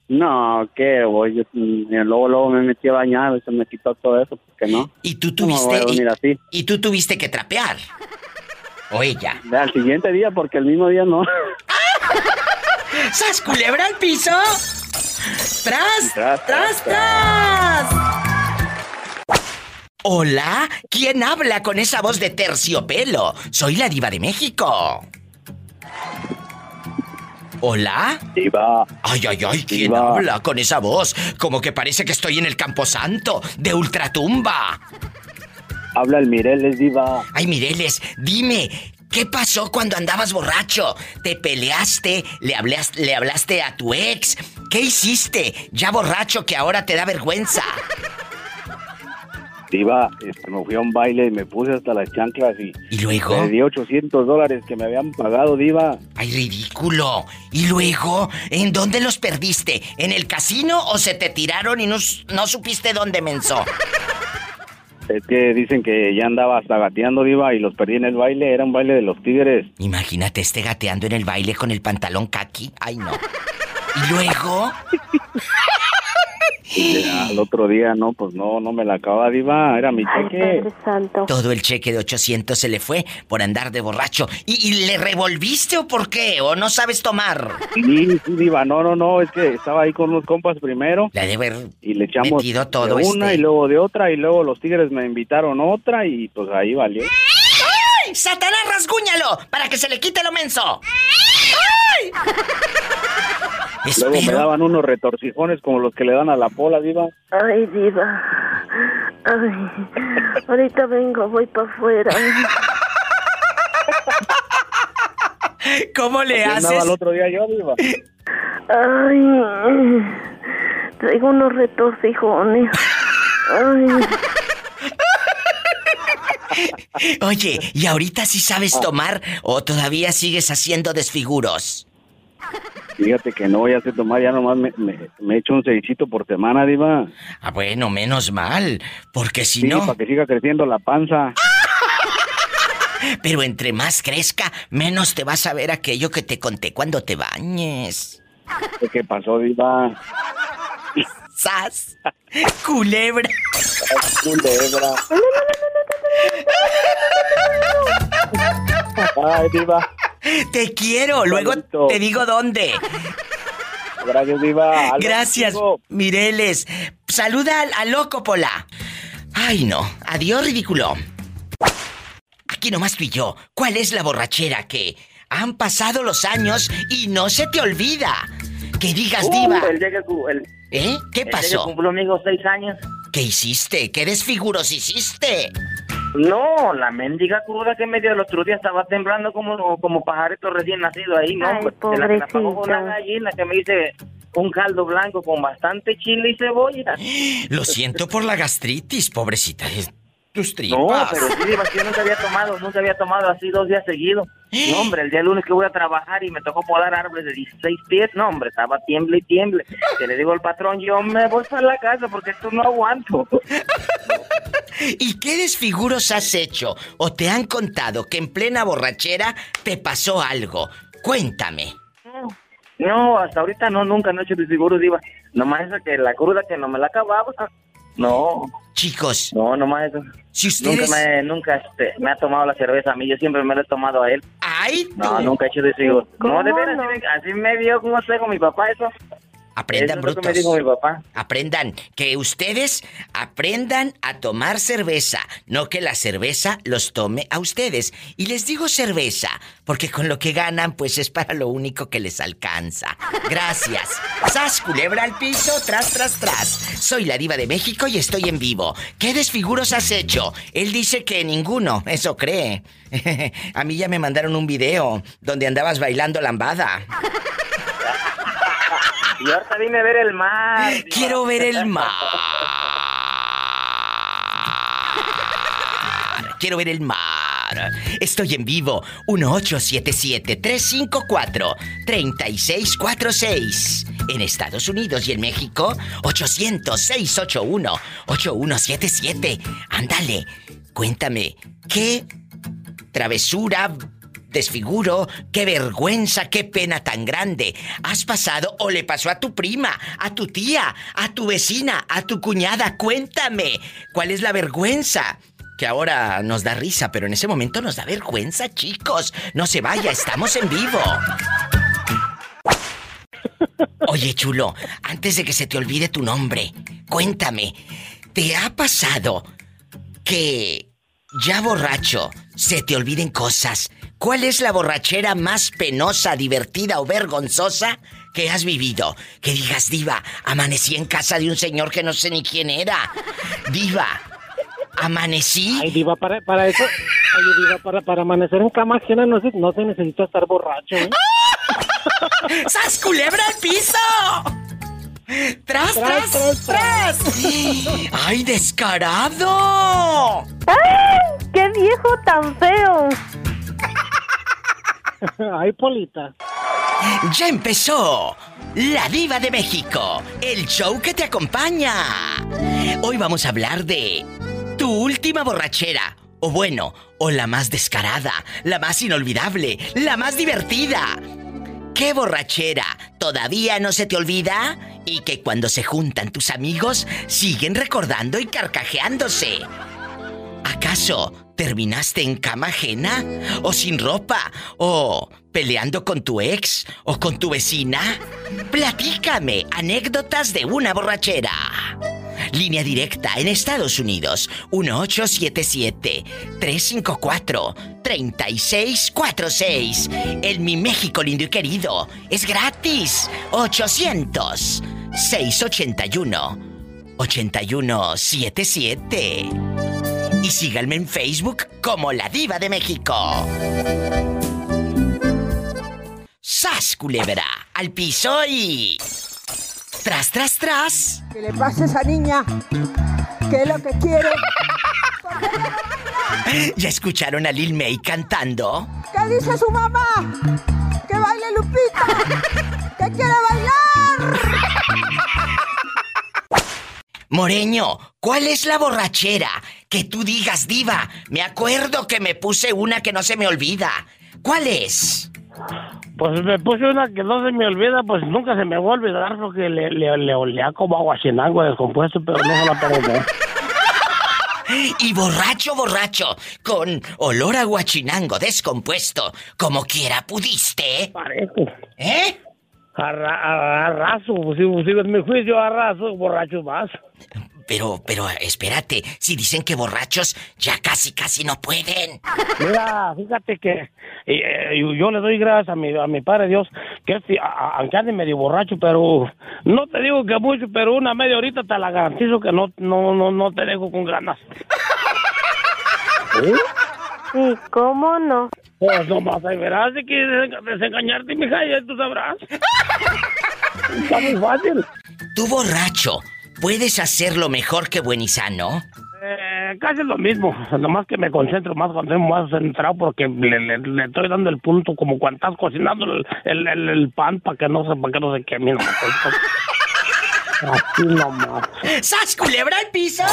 H: No, ¿qué? Voy, yo, mm, luego, luego me metí a bañar y se me quitó todo eso, ¿por qué no?
B: Y tú
H: No
B: tuviste...
H: dormir
B: y,
H: así.
B: y tú tuviste que trapear. O ella.
H: Al siguiente día, porque el mismo día no.
B: ¡Sas culebra al piso! ¡Tras! ¡Tras,
H: Tras,
B: tras! Hola, ¿quién habla con esa voz de terciopelo? Soy la diva de México. ¿Hola?
H: Diva,
B: Ay, ay, ay, ¿quién
H: Diva.
B: habla con esa voz? Como que parece que estoy en el Camposanto de Ultratumba.
H: habla el Mireles, diva.
B: Ay, Mireles, dime, ¿qué pasó cuando andabas borracho? ¿Te peleaste? ¿Le, ¿Le hablaste a tu ex? ¿Qué hiciste? Ya borracho que ahora te da vergüenza.
I: Diva, este, me fui a un baile y me puse hasta las chanclas y
B: ¿Y luego?
I: le di 800 dólares que me habían pagado, Diva.
B: Ay, ridículo. ¿Y luego? ¿En dónde los perdiste? ¿En el casino o se te tiraron y no, supiste dónde mensó?
I: Es que dicen que ya andaba hasta gateando, Diva, y los perdí en el baile. Era un baile de los tigres.
B: Imagínate este gateando en el baile con el pantalón kaki. Ay, no. ¿Y luego?
I: Y al otro día, no, pues no, no me la acababa, Diva. Era mi cheque.
D: Padre Santo.
B: Todo el cheque de 800 se le fue por andar de borracho. ¿Y, y le revolviste o por qué? ¿O no sabes tomar?
I: Sí, sí, Diva, no, no, no, es que estaba ahí con unos compas primero
B: La de haber...
I: y le echamos
B: Metido todo
I: de una
B: este.
I: y luego de otra y luego los tigres me invitaron otra y pues ahí valió.
B: ¡Ay! ¡Satanás, rasguñalo! Para que se le quite lo menso. ¡Ay!
I: Luego me daban unos retorcijones como los que le dan a la pola, Diva.
D: Ay, diva. Ay, ahorita vengo, voy para afuera.
B: ¿Cómo le
I: Así andaba
B: haces?
I: el otro día yo, Diva.
D: Ay, traigo unos retorcijones. Ay,
B: Oye, ¿y ahorita sí sabes tomar o todavía sigues haciendo desfiguros?
I: Fíjate que no voy a hacer tomar, ya nomás me, me, me echo un seisito por semana, Diva.
B: Ah, bueno, menos mal, porque si
I: Sí,
B: no...
I: para que siga creciendo la panza.
B: Pero entre más crezca, menos te vas a ver aquello que te conté cuando te bañes.
I: ¿Qué pasó, Diva?
B: ¡Sas! ¡Culebra!
I: Culebra. Ay, Diva.
B: Te quiero, luego
I: Bonito.
B: te digo dónde.
I: Gracias, Diva.
B: Gracias. Mireles. Saluda al, al loco, Pola. Ay, no. Adiós, ridículo. Aquí nomás tú y yo. ¿Cuál es la borrachera que han pasado los años y no se te olvida? Que digas, diva.
J: Uh, el día que, cu- el-
B: ¿Eh? ¿Qué
J: que
B: pasó?
J: cumplió amigo seis años.
B: ¿Qué hiciste? ¿Qué desfiguros hiciste?
J: No, la mendiga cruda que me dio el otro día estaba temblando como, como pajarito recién nacido ahí, ¿no?
K: Ay,
J: hombre? Se la, se la pagó una gallina que me hice un caldo blanco con bastante chile y cebolla.
B: Lo siento por la gastritis, pobrecita. Tus
J: No,
B: tripas.
J: pero sí, yo nunca había tomado, nunca había tomado así dos días seguidos. No, hombre, el día lunes que voy a trabajar y me tocó podar árboles de 16 pies, no, hombre, estaba tiemble y tiemble. Que le digo al patrón, yo me voy para la casa porque esto no aguanto.
B: ¿Y qué desfiguros has hecho? ¿O te han contado que en plena borrachera te pasó algo? Cuéntame.
J: No, hasta ahorita no, nunca no he hecho desfiguros, Diva. Nomás esa que la cruda que no me la acababa. No,
B: Chicos,
J: no, nomás eso.
B: si
J: Nunca,
B: ustedes...
J: me, nunca este, me ha tomado la cerveza a mí, yo siempre me la he tomado a él.
B: ¡Ay!
J: No,
B: tú!
J: nunca he hecho desfiguros. No, de
K: ¿Cómo
J: veras,
K: no?
J: así me- así me vio como sé con mi papá eso.
B: Aprendan,
J: me
B: brutos.
J: dijo mi papá.
B: Aprendan, que ustedes aprendan a tomar cerveza, no que la cerveza los tome a ustedes. Y les digo cerveza, porque con lo que ganan, pues es para lo único que les alcanza. Gracias. Sas, culebra al piso, tras, tras, tras. Soy la diva de México y estoy en vivo. ¿Qué desfiguros has hecho? Él dice que ninguno, eso cree. a mí ya me mandaron un video donde andabas bailando lambada.
J: Y ahorita vine a ver el mar. Diva.
B: Quiero ver el mar. Quiero ver el mar. Estoy en vivo. 1877-354-3646. En Estados Unidos y en México, 800-681-8177. Ándale. Cuéntame, ¿qué travesura, desfiguro, qué vergüenza, qué pena tan grande has pasado o le pasó a tu prima, a tu tía, a tu vecina, a tu cuñada? Cuéntame, ¿cuál es la vergüenza? Que ahora nos da risa, pero en ese momento nos da vergüenza, chicos. No se vaya, estamos en vivo. Oye, chulo, antes de que se te olvide tu nombre, cuéntame, ¿te ha pasado que ya borracho se te olviden cosas? ¿Cuál es la borrachera más penosa, divertida o vergonzosa que has vivido? Que digas, diva, amanecí en casa de un señor que no sé ni quién era. Diva, amanecí...
L: Ay, Diva, para, para eso. Oye, Diva, para, para amanecer en cama ajena no se, no se necesita estar borracho, ¿eh?
B: ¡Sas culebra al piso! ¡Tras, tras,
L: Tras,
B: tras!
L: tras,
B: ¡Ay, descarado!
K: ¡Ay! ¡Qué viejo tan feo!
L: Ay, Polita.
B: Ya empezó La Diva de México, el show que te acompaña. Hoy vamos a hablar de tu última borrachera. O bueno, o la más descarada, la más inolvidable, la más divertida. ¿Qué borrachera todavía no se te olvida? Y que cuando se juntan tus amigos siguen recordando y carcajeándose. ¿Acaso terminaste en cama ajena? ¿O sin ropa? ¿O peleando con tu ex? ¿O con tu vecina? Platícame anécdotas de una borrachera. Línea directa en Estados Unidos 1877-354-3646. En mi México lindo y querido es gratis 800-681-8177. Y síganme en Facebook como La Diva de México. ¡Sas, culebra! Al piso y... ¡Tras, tras, tras!
M: ¿Qué le pasa a esa niña? ¿Qué es lo que quiere?
B: ¿Ya escucharon a Lil May cantando?
M: ¿Qué dice su mamá? ¡Que baile Lupita! ¡Que quiere bailar!
B: Moreño, ¿cuál es la borrachera que tú digas, diva? Me acuerdo que me puse una que no se me olvida. ¿Cuál es?
N: Pues me puse una que no se me olvida, pues nunca se me va a olvidar porque le, le, le olía como aguachinango descompuesto, pero no se la perdoné.
B: Y borracho, borracho, con olor a guachinango descompuesto, como quiera pudiste.
N: Parece.
B: ¿Eh?
N: Arra, arraso, si, si en mi juicio arraso, borracho más.
B: Pero, pero, espérate, si dicen que borrachos ya casi, casi no pueden.
N: Mira, fíjate que eh, yo le doy gracias a mi, a mi Padre Dios, que si, a- a- aunque ande medio borracho, pero no te digo que mucho, pero una media horita te la garantizo que no, no, no, no te dejo con ganas.
K: ¿Y cómo no?
N: Pues nomás ahí verás si quieres desengañarte, mija, ya tú sabrás. Está muy fácil.
B: Tú borracho, ¿puedes hacerlo mejor que buen y sano?
N: Eh, casi lo mismo, nomás que me concentro más cuando estoy más centrado porque le, le- le estoy dando el punto como cuando estás cocinando el, el, el- el pan para que no se, para que no se queme. nomás. Así nomás.
B: ¡Sas, culebra al piso!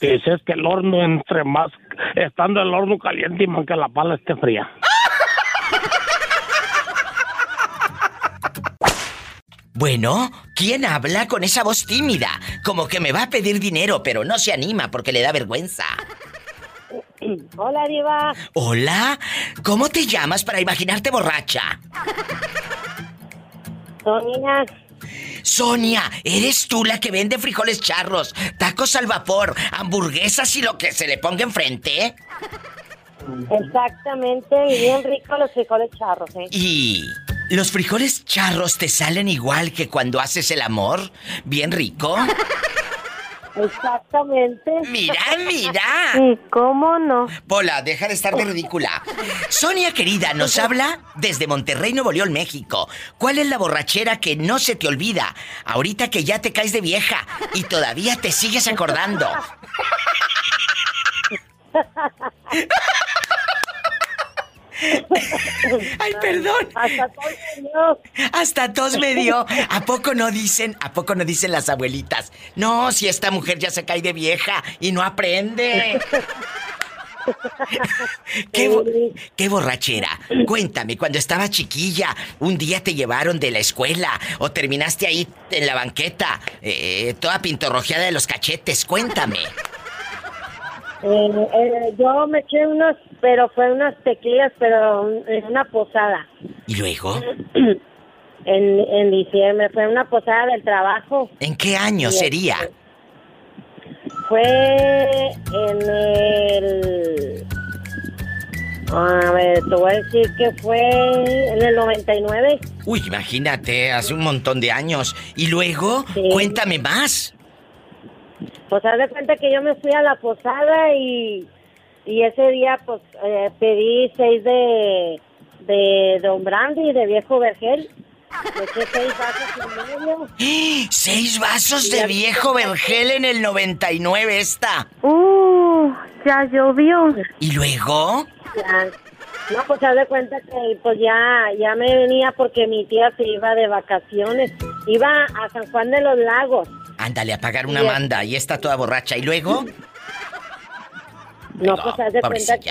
N: Es que el horno entre más, estando el horno caliente y más que la pala esté fría.
B: Bueno, ¿quién habla con esa voz tímida? Como que me va a pedir dinero, pero no se anima porque le da vergüenza.
K: Hola, Diva.
B: Hola, ¿cómo te llamas para imaginarte borracha?
K: Sonia.
B: Sonia, ¿eres tú la que vende frijoles charros, tacos al vapor, hamburguesas y lo que se le ponga enfrente?
K: Exactamente, y bien rico los frijoles charros, ¿eh?
B: ¿Y los frijoles charros te salen igual que cuando haces el amor? ¿Bien rico?
K: Exactamente.
B: Mira, mira.
K: ¿Y cómo no?
B: Pola, deja de estar de ridícula. Sonia querida, nos habla desde Monterrey, Nuevo León, México. ¿Cuál es la borrachera que no se te olvida? Ahorita que ya te caes de vieja y todavía te sigues acordando. Ay, perdón.
K: Hasta todo me dio.
B: Hasta tos me dio. ¿A poco no dicen, a poco no dicen las abuelitas? No, si esta mujer ya se cae de vieja y no aprende. ¿Qué, bo- qué borrachera. Cuéntame, cuando estaba chiquilla, un día te llevaron de la escuela o terminaste ahí en la banqueta, eh, toda pintorrojeada de los cachetes. Cuéntame.
K: Eh, eh, yo me eché unos, pero fue unas tequilas, pero en una posada.
B: ¿Y luego?
K: En, en diciembre, fue una posada del trabajo.
B: ¿En qué año
K: Y,
B: sería?
K: este, Fue en el... A ver, te voy a decir que fue en el 99.
B: Uy, imagínate, hace un montón de años. ¿Y luego? Cuéntame más.
K: Pues haz de cuenta que yo me fui a la posada y, y ese día pues eh, pedí seis de, de Don Brandy de viejo vergel. Eché seis vasos y medio.
B: Seis vasos de viejo vergel en el 99 esta.
K: Uh, ya llovió.
B: ¿Y luego?
K: Ya. No, pues haz de cuenta que pues ya, ya me venía porque mi tía se iba de vacaciones. Iba a San Juan de los Lagos.
B: Ándale a pagar una manda y está toda borracha. ¿Y luego?
K: No, pues haz de cuenta que,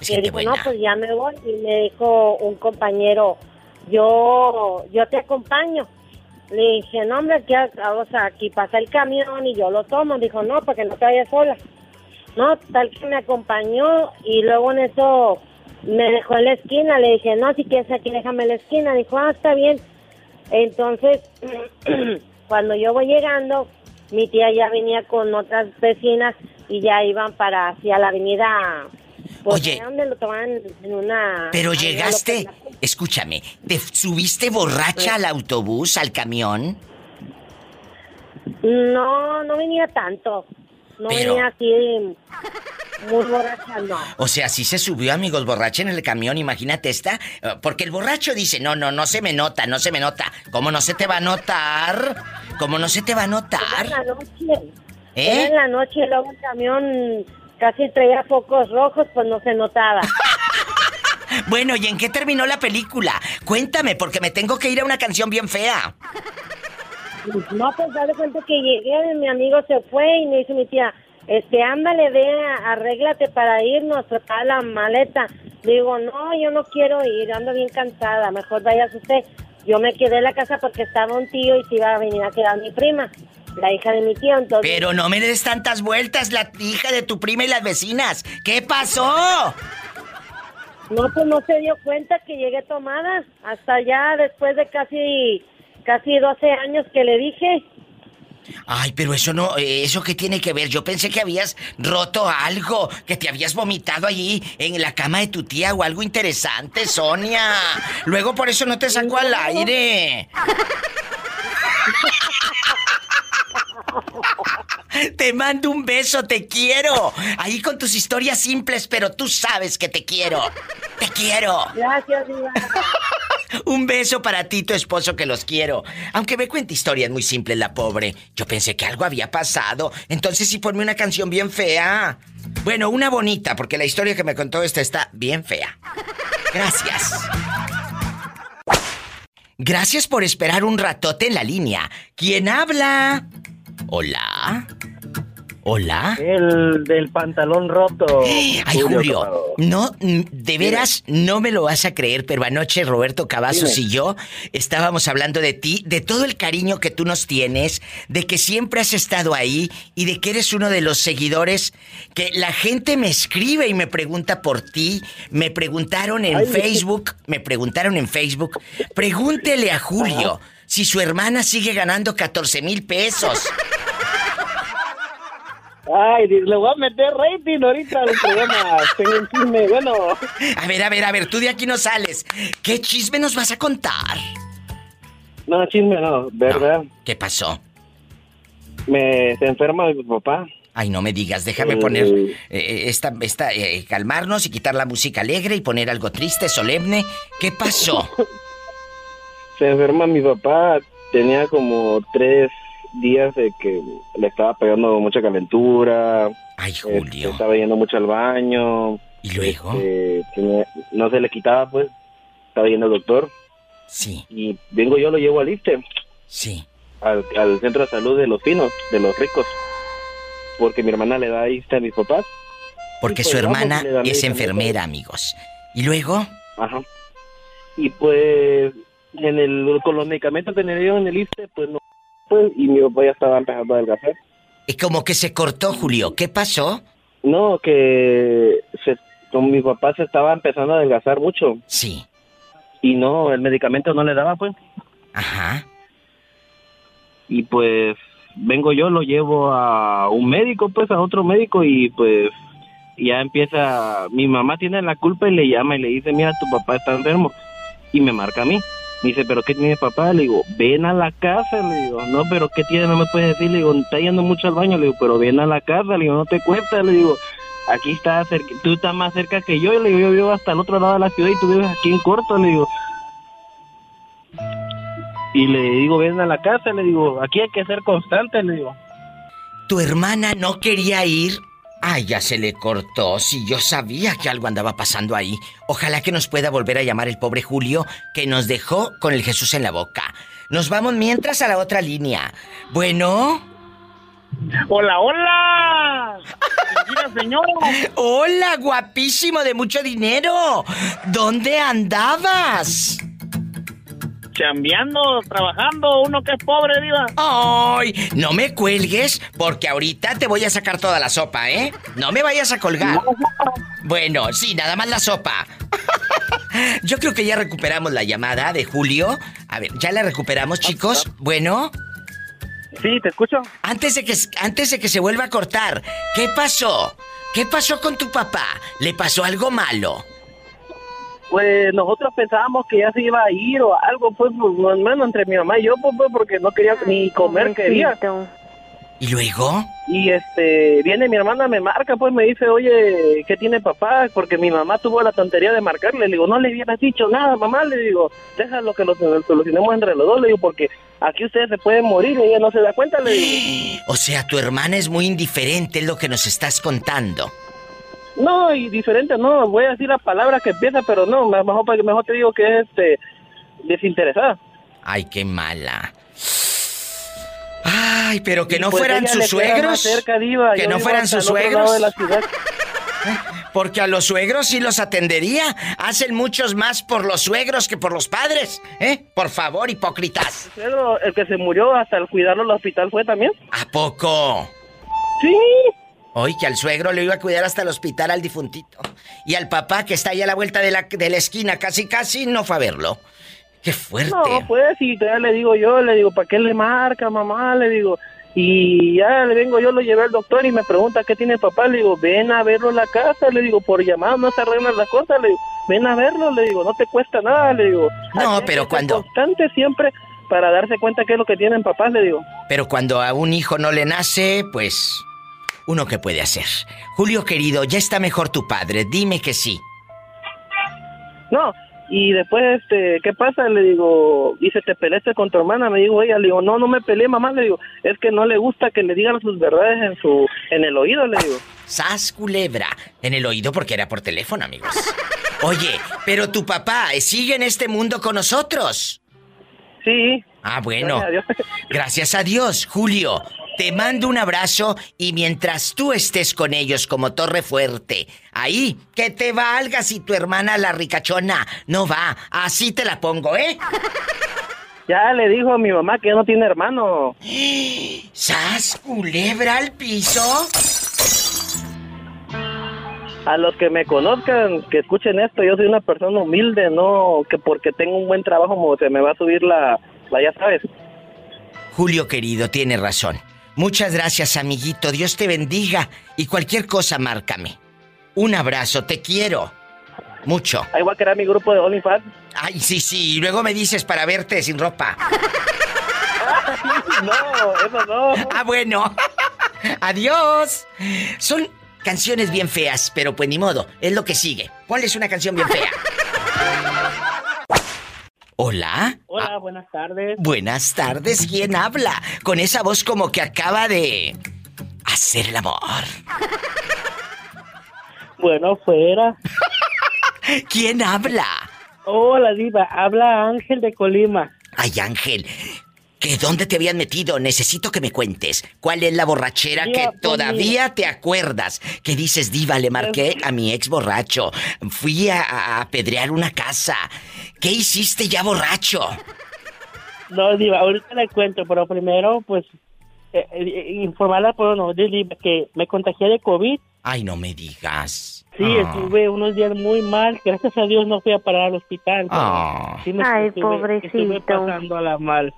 B: Es
K: que
B: gente
K: dijo, no, pues ya me voy. Y me dijo un compañero, yo, yo te acompaño. Le dije, no, hombre, aquí, o sea, aquí pasa el camión y yo lo tomo. Dijo, no, para que no te vayas sola. No, tal que me acompañó y luego en eso me dejó en la esquina. Le dije, no, si quieres aquí déjame en la esquina. Dijo, ah, está bien. Entonces, cuando yo voy llegando, mi tía ya venía con otras vecinas y ya iban para hacia la avenida. Pues,
B: Oye.
K: donde lo tomaban en una.
B: Pero llegaste, escúchame, ¿te subiste borracha al autobús, al camión?
K: No, no venía tanto. No
B: Pero-
K: venía así muy borracha, no.
B: O sea, sí se subió, amigos, borracha en el camión, imagínate esta. Porque el borracho dice, no, no, no se me nota, no se me nota. ¿Cómo no se te va a notar? ¿Cómo no se te va a notar? ¿Eh?
K: Era en la noche y luego el camión casi traía focos rojos, pues no se notaba.
B: Bueno, ¿y en qué terminó la película? Cuéntame, porque me tengo que ir a una canción bien fea.
K: No, pues dale cuenta que llegué, mi amigo se fue y me dice mi tía, este, ándale, ve, arréglate para irnos, prepara la maleta. Digo, no, yo no quiero ir, ando bien cansada, mejor vayas usted. Yo me quedé en la casa porque estaba un tío y se iba a venir a quedar mi prima, la hija de mi tío, entonces...
B: Pero no me des tantas vueltas, la hija de tu prima y las vecinas. ¿Qué pasó?
K: No, pues no se dio cuenta que llegué tomada, hasta ya después de casi, casi 12 años que le dije.
B: Ay, pero eso no, ¿eso qué tiene que ver? Yo pensé que habías roto algo, que te habías vomitado allí en la cama de tu tía o algo interesante, Sonia. Luego por eso no te sacó al aire. Te mando un beso, te quiero. Ahí con tus historias simples, pero tú sabes que te quiero. Te quiero.
K: Gracias, Diva.
B: Un beso para ti, tu esposo, que los quiero. Aunque me cuente historias muy simples, la pobre. Yo pensé que algo había pasado. Entonces sí ponme una canción bien fea. Bueno, una bonita, porque la historia que me contó esta está bien fea. Gracias. Gracias por esperar un ratote en la línea. ¿Quién habla? Hola. Hola.
O: El del pantalón roto.
B: Ay, Julio, no, de veras no me lo vas a creer, pero anoche Roberto Cavazos
O: Dime.
B: y yo estábamos hablando de ti, de todo el cariño que tú nos tienes, de que siempre has estado ahí y de que eres uno de los seguidores que la gente me escribe y me pregunta por ti. Me preguntaron en
O: Ay,
B: Facebook, me preguntaron en Facebook, pregúntele a Julio si su hermana sigue ganando 14 mil pesos.
O: Ay, le voy a meter rating ahorita al programa. Tengo un chisme, bueno.
B: A ver, a ver, a ver, tú de aquí no sales. ¿Qué chisme nos vas a contar?
O: No, chisme no, ¿verdad?
B: ¿Qué pasó?
O: Me se enferma mi papá.
B: Ay, no me digas, déjame
O: Eh,
B: poner eh, esta, esta, eh, calmarnos y quitar la música alegre y poner algo triste, solemne. ¿Qué pasó?
O: Se enferma mi papá. Tenía como tres días de que le estaba pegando mucha calentura.
B: Ay,
O: Julio. estaba yendo mucho al baño.
B: ¿Y luego?
O: Este, tenía- no se le quitaba, pues. Estaba yendo al doctor.
B: Sí.
O: Y vengo yo, lo llevo al ISTE.
B: Sí.
O: Al, al centro de salud de los finos, de los ricos. Porque mi hermana le da ISTE a mis papás.
B: Porque su
O: pues
B: hermana es enfermera, amigos. ¿Y luego?
O: Ajá. Y pues, en el, con los medicamentos que me dieron en el ISTE, pues no. Pues, y mi papá ya estaba empezando a adelgazar.
B: Y como que se cortó, Julio. ¿Qué pasó?
O: No, que se, con mi papá se estaba empezando a adelgazar mucho.
B: Sí.
O: Y no, el medicamento no le daba, pues.
B: Ajá.
O: Y pues, vengo yo, lo llevo a un médico, pues, a otro médico y pues ya empieza, mi mamá tiene la culpa y le llama y le dice, mira, tu papá está enfermo. Y me marca a mí. Me dice, ¿pero qué tiene papá? Le digo, ven a la casa. Le digo, no, pero ¿qué tiene? No me puedes decir. Le digo, está yendo mucho al baño. Le digo, pero ven a la casa. Le digo, no te cuesta. Le digo, aquí está tú estás más cerca que yo. Le digo, yo vivo hasta el otro lado de la ciudad y tú vives aquí en corto. Le digo, y le digo, ven a la casa. Le digo, aquí hay que ser constante. Le digo,
B: ¿Tu hermana no quería ir? Ay, ya se le cortó. Si yo sabía que algo andaba pasando ahí. Ojalá que nos pueda volver a llamar el pobre Julio, que nos dejó con el Jesús en la boca. Nos vamos mientras a la otra línea. Bueno.
F: Hola, hola. Mira, señor.
B: Hola, guapísimo de mucho dinero. ¿Dónde andabas?
F: Chambeando, trabajando, uno que es pobre, diva.
B: Ay, no me cuelgues porque ahorita te voy a sacar toda la sopa, ¿eh? No me vayas a colgar. Bueno, sí, nada más la sopa. Yo creo que ya recuperamos la llamada de Julio. A ver, ¿ya la recuperamos, chicos? Bueno.
O: Sí, te escucho.
B: Antes de que antes de que se vuelva a cortar, ¿qué pasó? ¿Qué pasó con tu papá? ¿Le pasó algo malo?
O: Pues nosotros pensábamos que ya se iba a ir o algo, pues, pues, entre mi mamá y yo, pues, pues, porque no quería ni comer, quería.
B: ¿Y luego?
O: Y este, viene mi hermana, me marca, pues me dice, oye, ¿qué tiene papá? Porque mi mamá tuvo la tontería de marcarle. Le digo, no le hubieras dicho nada, mamá. Le digo, déjalo que lo solucionemos entre los dos. Le digo, porque aquí ustedes se pueden morir y ella no se da cuenta. Le digo,
B: O sea, tu hermana es muy indiferente, es lo que nos estás contando.
O: No, y diferente, no, voy a decir la palabra que empieza, pero no, mejor, mejor te digo que es este, desinteresada.
B: Ay, qué mala. Ay, pero que no
P: pues
B: fueran sus suegros.
P: cerca, Diva.
B: Que
P: Yo
B: no fueran sus suegros.
P: de la ciudad.
B: Porque a los suegros sí los atendería. Hacen muchos más por los suegros que por los padres. ¿Eh? Por favor, hipócritas.
P: El suegro, el que se murió hasta el cuidarlo al hospital fue también.
B: ¿A poco?
P: Sí.
B: Hoy que al suegro le iba a cuidar hasta el hospital al difuntito. Y al papá que está ahí a la vuelta de la, de la esquina, casi casi, no fue a verlo. Qué fuerte.
P: No, pues, y todavía le digo yo, le digo, ¿para qué le marca, mamá? Le digo, y ya le vengo yo, lo llevé al doctor y me pregunta qué tiene papá. Le digo, ven a verlo en la casa. Le digo, por llamada no se arreglan las cosas. Le digo, ven a verlo. Le digo, no te cuesta nada. Le digo,
B: No, pero cuando-
P: Constante siempre para darse cuenta qué es lo que tienen papás, le digo.
B: Pero cuando a un hijo no le nace, pues... Uno que puede hacer. Julio querido, ya está mejor tu padre. Dime que sí.
P: No, y después, este, ¿qué pasa? Le digo, se te peleaste con tu hermana, me dijo ella, le digo, no, no me peleé, mamá, le digo, es que no le gusta que le digan sus verdades en su, en el oído, le digo.
B: Sas culebra. En el oído porque era por teléfono, amigos. Oye, pero tu papá sigue en este mundo con nosotros.
P: Sí.
B: Ah, bueno.
P: Gracias a Dios.
B: Gracias a Dios, Julio. Te mando un abrazo y mientras tú estés con ellos como torre fuerte, ahí, que te valga si tu hermana la ricachona no va. Así te la pongo, ¿eh?
P: Ya le dijo a mi mamá que ya no tiene hermano.
B: ¿Sas culebra al piso?
P: A los que me conozcan, que escuchen esto, yo soy una persona humilde, no que porque tengo un buen trabajo como se me va a subir la, la ya sabes.
B: Julio querido, tiene razón. Muchas gracias, amiguito. Dios te bendiga. Y cualquier cosa, márcame. Un abrazo, te quiero. Mucho.
P: Ahí voy a crear mi grupo de OnlyFans.
B: Ay, sí, sí. Y luego me dices para verte sin ropa.
P: no, eso no.
B: Ah, bueno. Adiós. Son canciones bien feas, pero pues ni modo. Es lo que sigue. Ponles una canción bien fea. Hola.
P: Hola, buenas tardes.
B: Buenas tardes. ¿Quién habla? Con esa voz como que acaba de hacer el amor.
P: Bueno, fuera.
B: ¿Quién habla?
P: Hola, Diva. Habla Ángel de Colima.
B: Ay, Ángel. ¿Que dónde te habían metido? Necesito que me cuentes. ¿Cuál es la borrachera
P: Diva,
B: que
P: pues,
B: todavía te acuerdas? Que dices, Diva, le marqué a mi ex borracho. Fui a, a apedrear una casa. ¿Qué hiciste ya borracho?
P: No, Diva, ahorita le cuento, pero primero, pues, eh, eh, informarla por no, Diva, que me contagié de COVID.
B: Ay, no me digas.
P: Sí,
B: Ah.
P: estuve unos días muy mal. Gracias a Dios no fui a parar al hospital.
B: Ah.
P: sí me
M: Ay,
P: estuve-
M: pobrecito.
P: Estuve pasándola mal.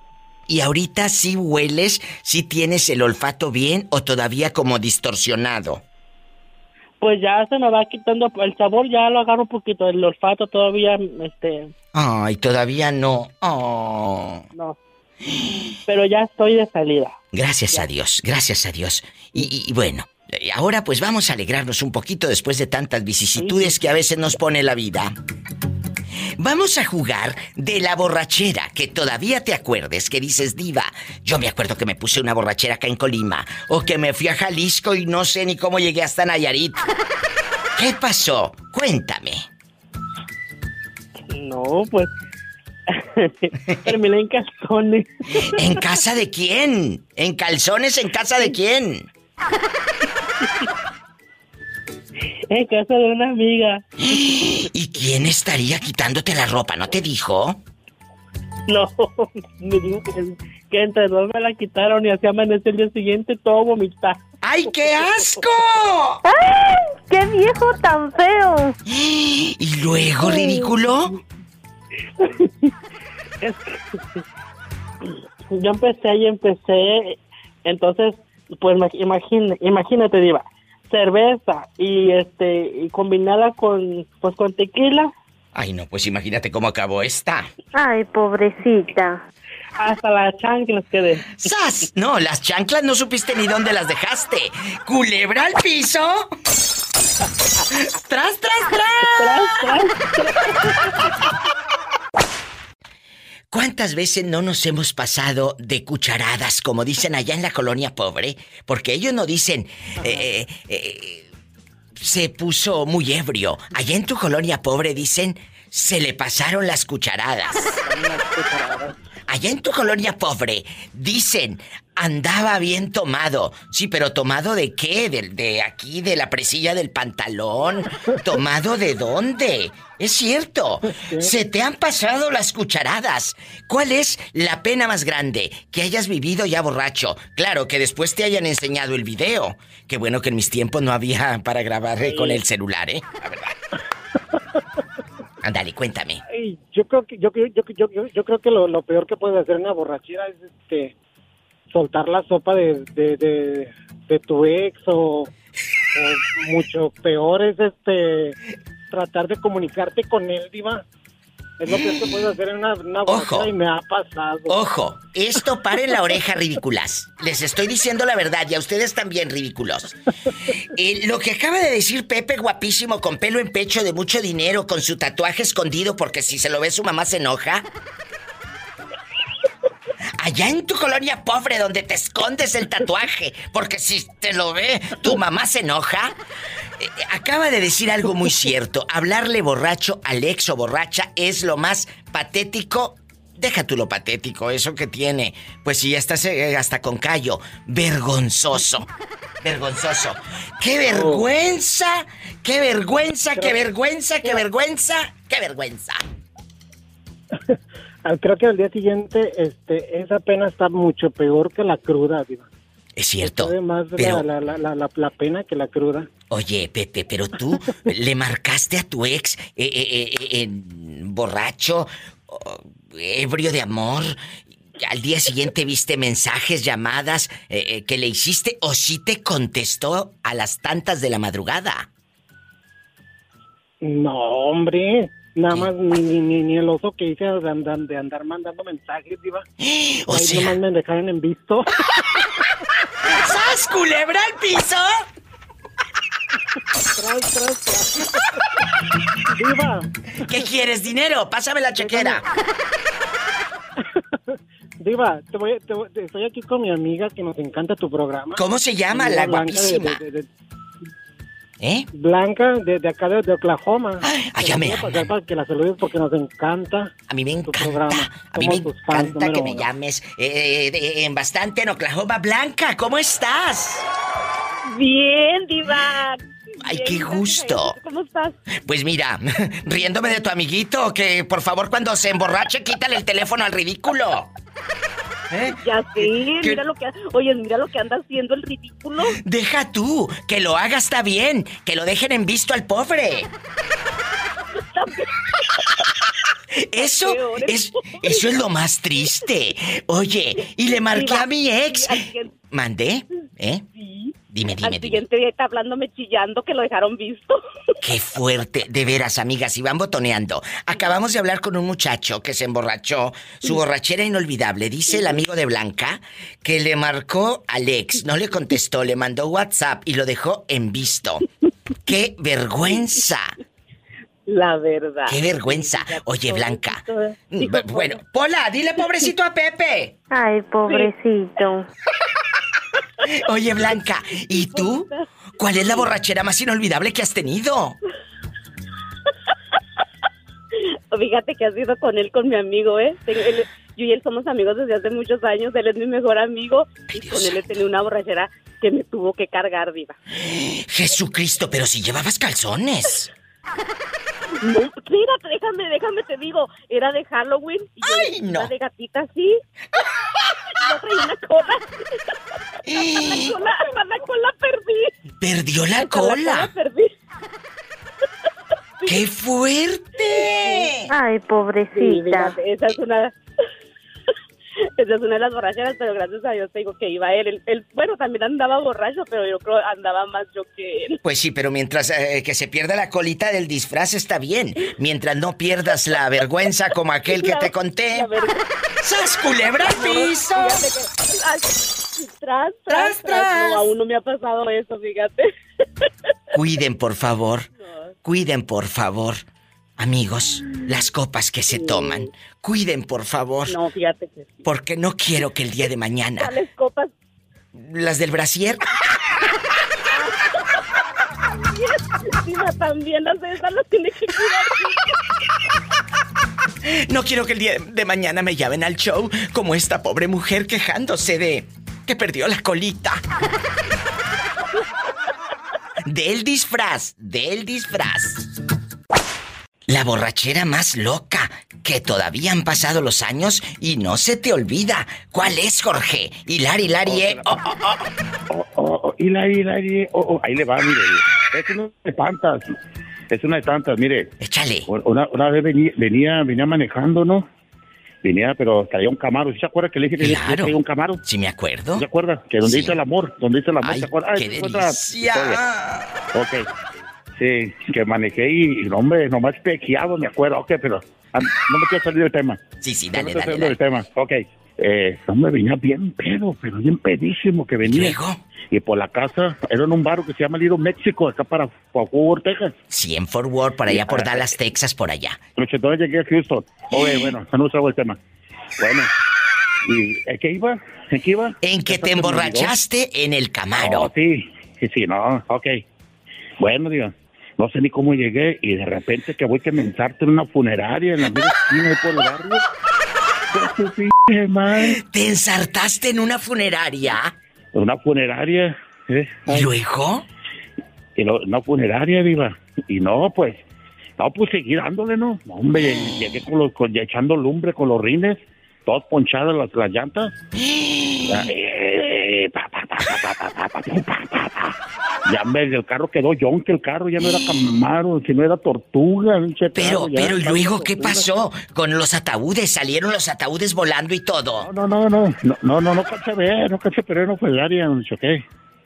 B: ¿Y ahorita sí hueles? ¿Sí tienes el olfato bien o todavía como distorsionado?
P: Pues ya se me va quitando el sabor, ya lo agarro un poquito. El olfato todavía, este,
B: Ay, todavía no. Oh.
P: no. Pero ya estoy de salida.
B: Gracias a Dios, gracias a Dios. Y, y- y bueno, eh, ahora pues vamos a alegrarnos un poquito después de tantas vicisitudes que a veces nos pone la vida. Vamos a jugar de la borrachera, que todavía te acuerdes, que dices, diva, yo me acuerdo que me puse una borrachera acá en Colima, o que me fui a Jalisco y no sé ni cómo llegué hasta Nayarit. ¿Qué pasó? Cuéntame.
P: No, pues. Terminé en calzones.
B: ¿En casa de quién? ¿En calzones en casa de quién?
P: En casa de una amiga.
B: ¿Y quién estaría quitándote la ropa? ¿No te dijo?
P: No, me dijo que, que entre dos me la quitaron y así amaneció el día siguiente todo vomitado.
B: ¡Ay, qué asco!
M: ¡Ay! ¡Qué viejo tan feo!
B: ¿Y luego, ridículo?
P: Es que yo empecé y empecé, entonces, pues imagínate, imagínate, Diva, cerveza y este y combinada con pues con tequila,
B: Ay, no, pues imagínate cómo acabó esta.
M: Ay, pobrecita.
P: hasta las chanclas quedé.
B: ¡Sas! No, las chanclas no supiste ni dónde las dejaste. ¿Culebra al piso? ¡Tras, tras, tras! ¿Cuántas veces no nos hemos pasado de cucharadas, como dicen allá en la colonia pobre? Porque ellos no dicen, eh, eh, se puso muy ebrio. Allá en tu colonia pobre dicen, se le pasaron las cucharadas. Allá en tu colonia pobre dicen, andaba bien tomado. Sí, pero tomado de qué? ¿De, de aquí, de la presilla del pantalón. ¿Tomado de dónde? Es cierto. Se te han pasado las cucharadas. ¿Cuál es la pena más grande? Que hayas vivido ya borracho. Claro, que después te hayan enseñado el video. Qué bueno que en mis tiempos no había para grabar eh, con el celular, ¿eh? La verdad. Ándale, cuéntame.
L: Ay, yo creo que yo, yo, yo, yo, yo creo que lo, lo peor que puede hacer una borrachera es este soltar la sopa de, de, de, de tu ex o, o mucho peor es este tratar de comunicarte con él, diva. Es lo que puedes hacer en una, una borrachera y me ha pasado.
B: Ojo, esto pare en la oreja, ridículas. Les estoy diciendo la verdad y a ustedes también, ridículos. Eh, lo que acaba de decir Pepe, guapísimo, con pelo en pecho, de mucho dinero, con su tatuaje escondido, porque si se lo ve su mamá se enoja. Allá en tu colonia pobre donde te escondes el tatuaje, porque si te lo ve, tu mamá se enoja. Eh, acaba de decir algo muy cierto. Hablarle borracho al ex o borracha es lo más patético. Deja tú lo patético, eso que tiene. Pues si ya estás eh, hasta con callo. Vergonzoso. Vergonzoso. ¡Qué vergüenza! ¡Qué vergüenza! ¡Qué vergüenza! ¡Qué vergüenza! ¡Qué vergüenza!
L: Ah, Creo que al día siguiente este, esa pena está mucho peor que la cruda, diva.
B: Es cierto.
L: Sabe más
B: pero-
L: la, la, la, la, pena que la cruda.
B: Oye, Pepe, pero tú le marcaste a tu ex eh, eh, eh, borracho, oh, ebrio de amor. Al día siguiente viste mensajes, llamadas que le hiciste o sí te contestó a las tantas de la madrugada.
L: No, hombre. Nada más ni, ni, ni, ni el oso que hice de andar, de andar mandando mensajes, diva.
B: O
L: Ahí
B: sea-
L: nomás me dejaron en visto.
B: ¡Sas, culebra al piso!
L: tras, tras, tras. Diva.
B: ¿Qué quieres, dinero? Pásame la chequera.
L: Diva, te voy, te voy- estoy aquí con mi amiga que nos encanta tu programa.
B: ¿Cómo se llama, la guapísima?
L: de- de- de-
B: ¿Eh?
L: Blanca, de, de acá de, de Oklahoma.
B: ay,
L: Te
B: ya
L: la
B: me
L: que la saludes porque nos encanta.
B: A mí me
L: tu
B: encanta.
L: programa.
B: A mí me encanta que me
L: uno.
B: llames eh, eh, en bastante en Oklahoma. Blanca, ¿cómo estás?
D: Bien, diva.
B: Ay,
D: Bien,
B: qué gusto.
D: ¿Cómo estás?
B: Pues mira, riéndome de tu amiguito, que por favor cuando se emborrache quítale el teléfono al ridículo. ¿Eh?
D: Ya sé,
B: ¿Qué?
D: mira lo que... Oye, mira lo que anda haciendo el ridículo.
B: Deja tú, que lo haga está bien, que lo dejen en visto al pobre. Eso es, eso es lo más triste. Oye, y le marqué a mi ex.
D: al
B: ¿Mandé? ¿Eh?
D: Sí.
B: Dime,
D: Al
B: dime, dime.
D: siguiente día está hablándome chillando que lo dejaron visto.
B: Qué fuerte, de veras, amigas, y van botoneando. Acabamos de hablar con un muchacho que se emborrachó, su borrachera inolvidable. Dice el amigo de Blanca que le marcó al ex, no le contestó, le mandó WhatsApp y lo dejó en visto. ¡Qué vergüenza!
D: La verdad.
B: ¡Qué vergüenza! Oye, Blanca. b- Bueno, Pola, dile pobrecito a Pepe.
K: Ay, pobrecito.
B: Oye, Blanca, ¿y tú? ¿Cuál es la borrachera más inolvidable que has tenido?
D: Fíjate que has ido con él, con mi amigo, ¿eh? Él- yo y él somos amigos desde hace muchos años. Él es mi mejor amigo. y con él he tenido una borrachera que me tuvo que cargar, viva.
B: Jesucristo, pero si llevabas calzones.
D: No, espérate, déjame, déjame, te digo. Era de Halloween. Y yo
B: no.
D: de gatita así. Yo traía una cola. la cola, hasta la cola perdí.
B: Perdió la
D: Hasta la
B: cola.
D: perdí.
B: ¡Qué fuerte!
K: Ay,
D: Sí,
K: pobrecita.
D: esa es una... Esa es una de las borracheras, pero gracias a Dios te digo que iba él. Él, él- bueno, también andaba borracho, pero yo creo andaba más yo que él.
B: Pues sí, pero mientras eh, que se pierda la colita del disfraz está bien. Mientras no pierdas la vergüenza como aquel que
D: La-
B: te conté. ¡Sas culebra al piso!
D: Tras, tras.
B: tras.
D: No, aún no me ha pasado eso, fíjate.
B: Cuiden, por favor. Cuiden, por favor. Amigos, las copas que se toman. Cuiden, por favor.
D: No, fíjate que sí.
B: Porque no quiero que el día de mañana.
D: ¿Cuáles copas?
B: Las del brasier.
D: También las de esas las tiene que cuidar.
B: No quiero que el día de mañana me llamen al show como esta pobre mujer quejándose de que perdió la colita. Del disfraz, del disfraz. La borrachera más loca, que todavía han pasado los años y no se te olvida. ¿Cuál es, Jorge? Hilari, Hilari, eh. Oh, oh, oh.
Q: Oh, oh, oh, Hilari, Hilari, oh, oh, ahí le va, mire. Es una de tantas. Es una de tantas, mire.
B: Échale.
Q: Una, una vez venía, venía, venía manejando, ¿no? Venía, pero traía un camaro. ¿Sí se acuerda que le dije que
B: Claro.
Q: traía un camaro?
B: Sí, me acuerdo.
Q: ¿Se acuerda? Que donde
B: Sí.
Q: dice el amor, donde dice el amor,
B: Ay,
Q: ¿se acuerda?
B: qué
Q: es otra
B: delicia.
Q: Ok. Sí, que manejé y, y, hombre, nomás pequeado, me acuerdo. Ok, pero ah, no me quiero salir del tema.
B: Sí, sí,
Q: No
B: dale,
Q: me quiero
B: dale,
Q: salir del tema. Ok. Eh, hombre, venía bien pedo, pero bien pedísimo que venía. Y por la casa, era en un barrio que se llama Lido México, acá para Fort Worth, Texas.
B: Sí, en Fort Worth, por allá por Dallas, Texas, por allá.
Q: Entonces llegué a Houston. Oye, bueno, ya no salgo del tema. Bueno, ¿y en qué iba? ¿En qué iba?
B: En que te
Q: me
B: emborrachaste en el Camaro.
Q: No, sí, sí, sí, no, ok. Bueno, digo, no sé ni cómo llegué y de repente que voy que me ensarto en una funeraria en la misma esquina ahí por el barrio. Pues.
B: ¿Te ensartaste en una funeraria?
Q: Una funeraria. ¿eh?
B: ¿Y luego?
Q: Y lo- una funeraria, viva. Y no, pues, no, pues seguí dándole, ¿no? No, Hombre, llegué con los, con, ya echando lumbre con los rines, todas ponchadas las, las llantas. Ya, eh, pa, pa, pa, pa, pa, pa, pa, pa, pa, pa, pa. Ya me, el carro quedó que el carro ya no era Camaro, sino era Tortuga. pinche
B: Pero,
Q: carro,
B: pero, ¿y
Q: era
B: luego qué pasó? Con los ataúdes, salieron los ataúdes volando y todo.
Q: No, no, no, no, no, no, no caché ver, no caché pero no fue el área donde choqué.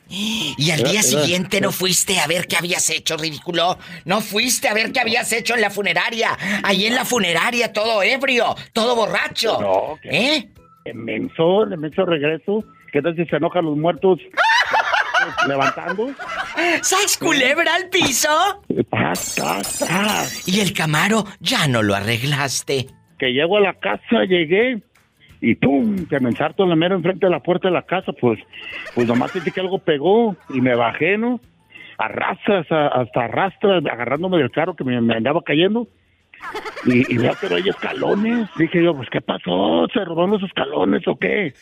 B: Y al día siguiente no fuiste a ver qué habías hecho, ridículo. No fuiste a ver qué habías hecho en la funeraria. Ahí en la funeraria, todo ebrio, todo borracho.
Q: No,
B: ¿Eh?
Q: Menso, de menso regreso. ¿Qué tal si se enojan los muertos levantando?
B: ¿Sabes culebra al piso? Y el Camaro ya no lo arreglaste.
Q: Que llego a la casa, llegué y ¡pum! Que me ensarto en la mera enfrente de la puerta de la casa. Pues, pues nomás sentí que algo pegó y me bajé, ¿no? Arrastras, hasta arrastras, agarrándome del carro que me, me andaba cayendo. Y, y veo que no hay escalones. Dije yo, pues, ¿qué pasó? ¿Se robaron los escalones o qué?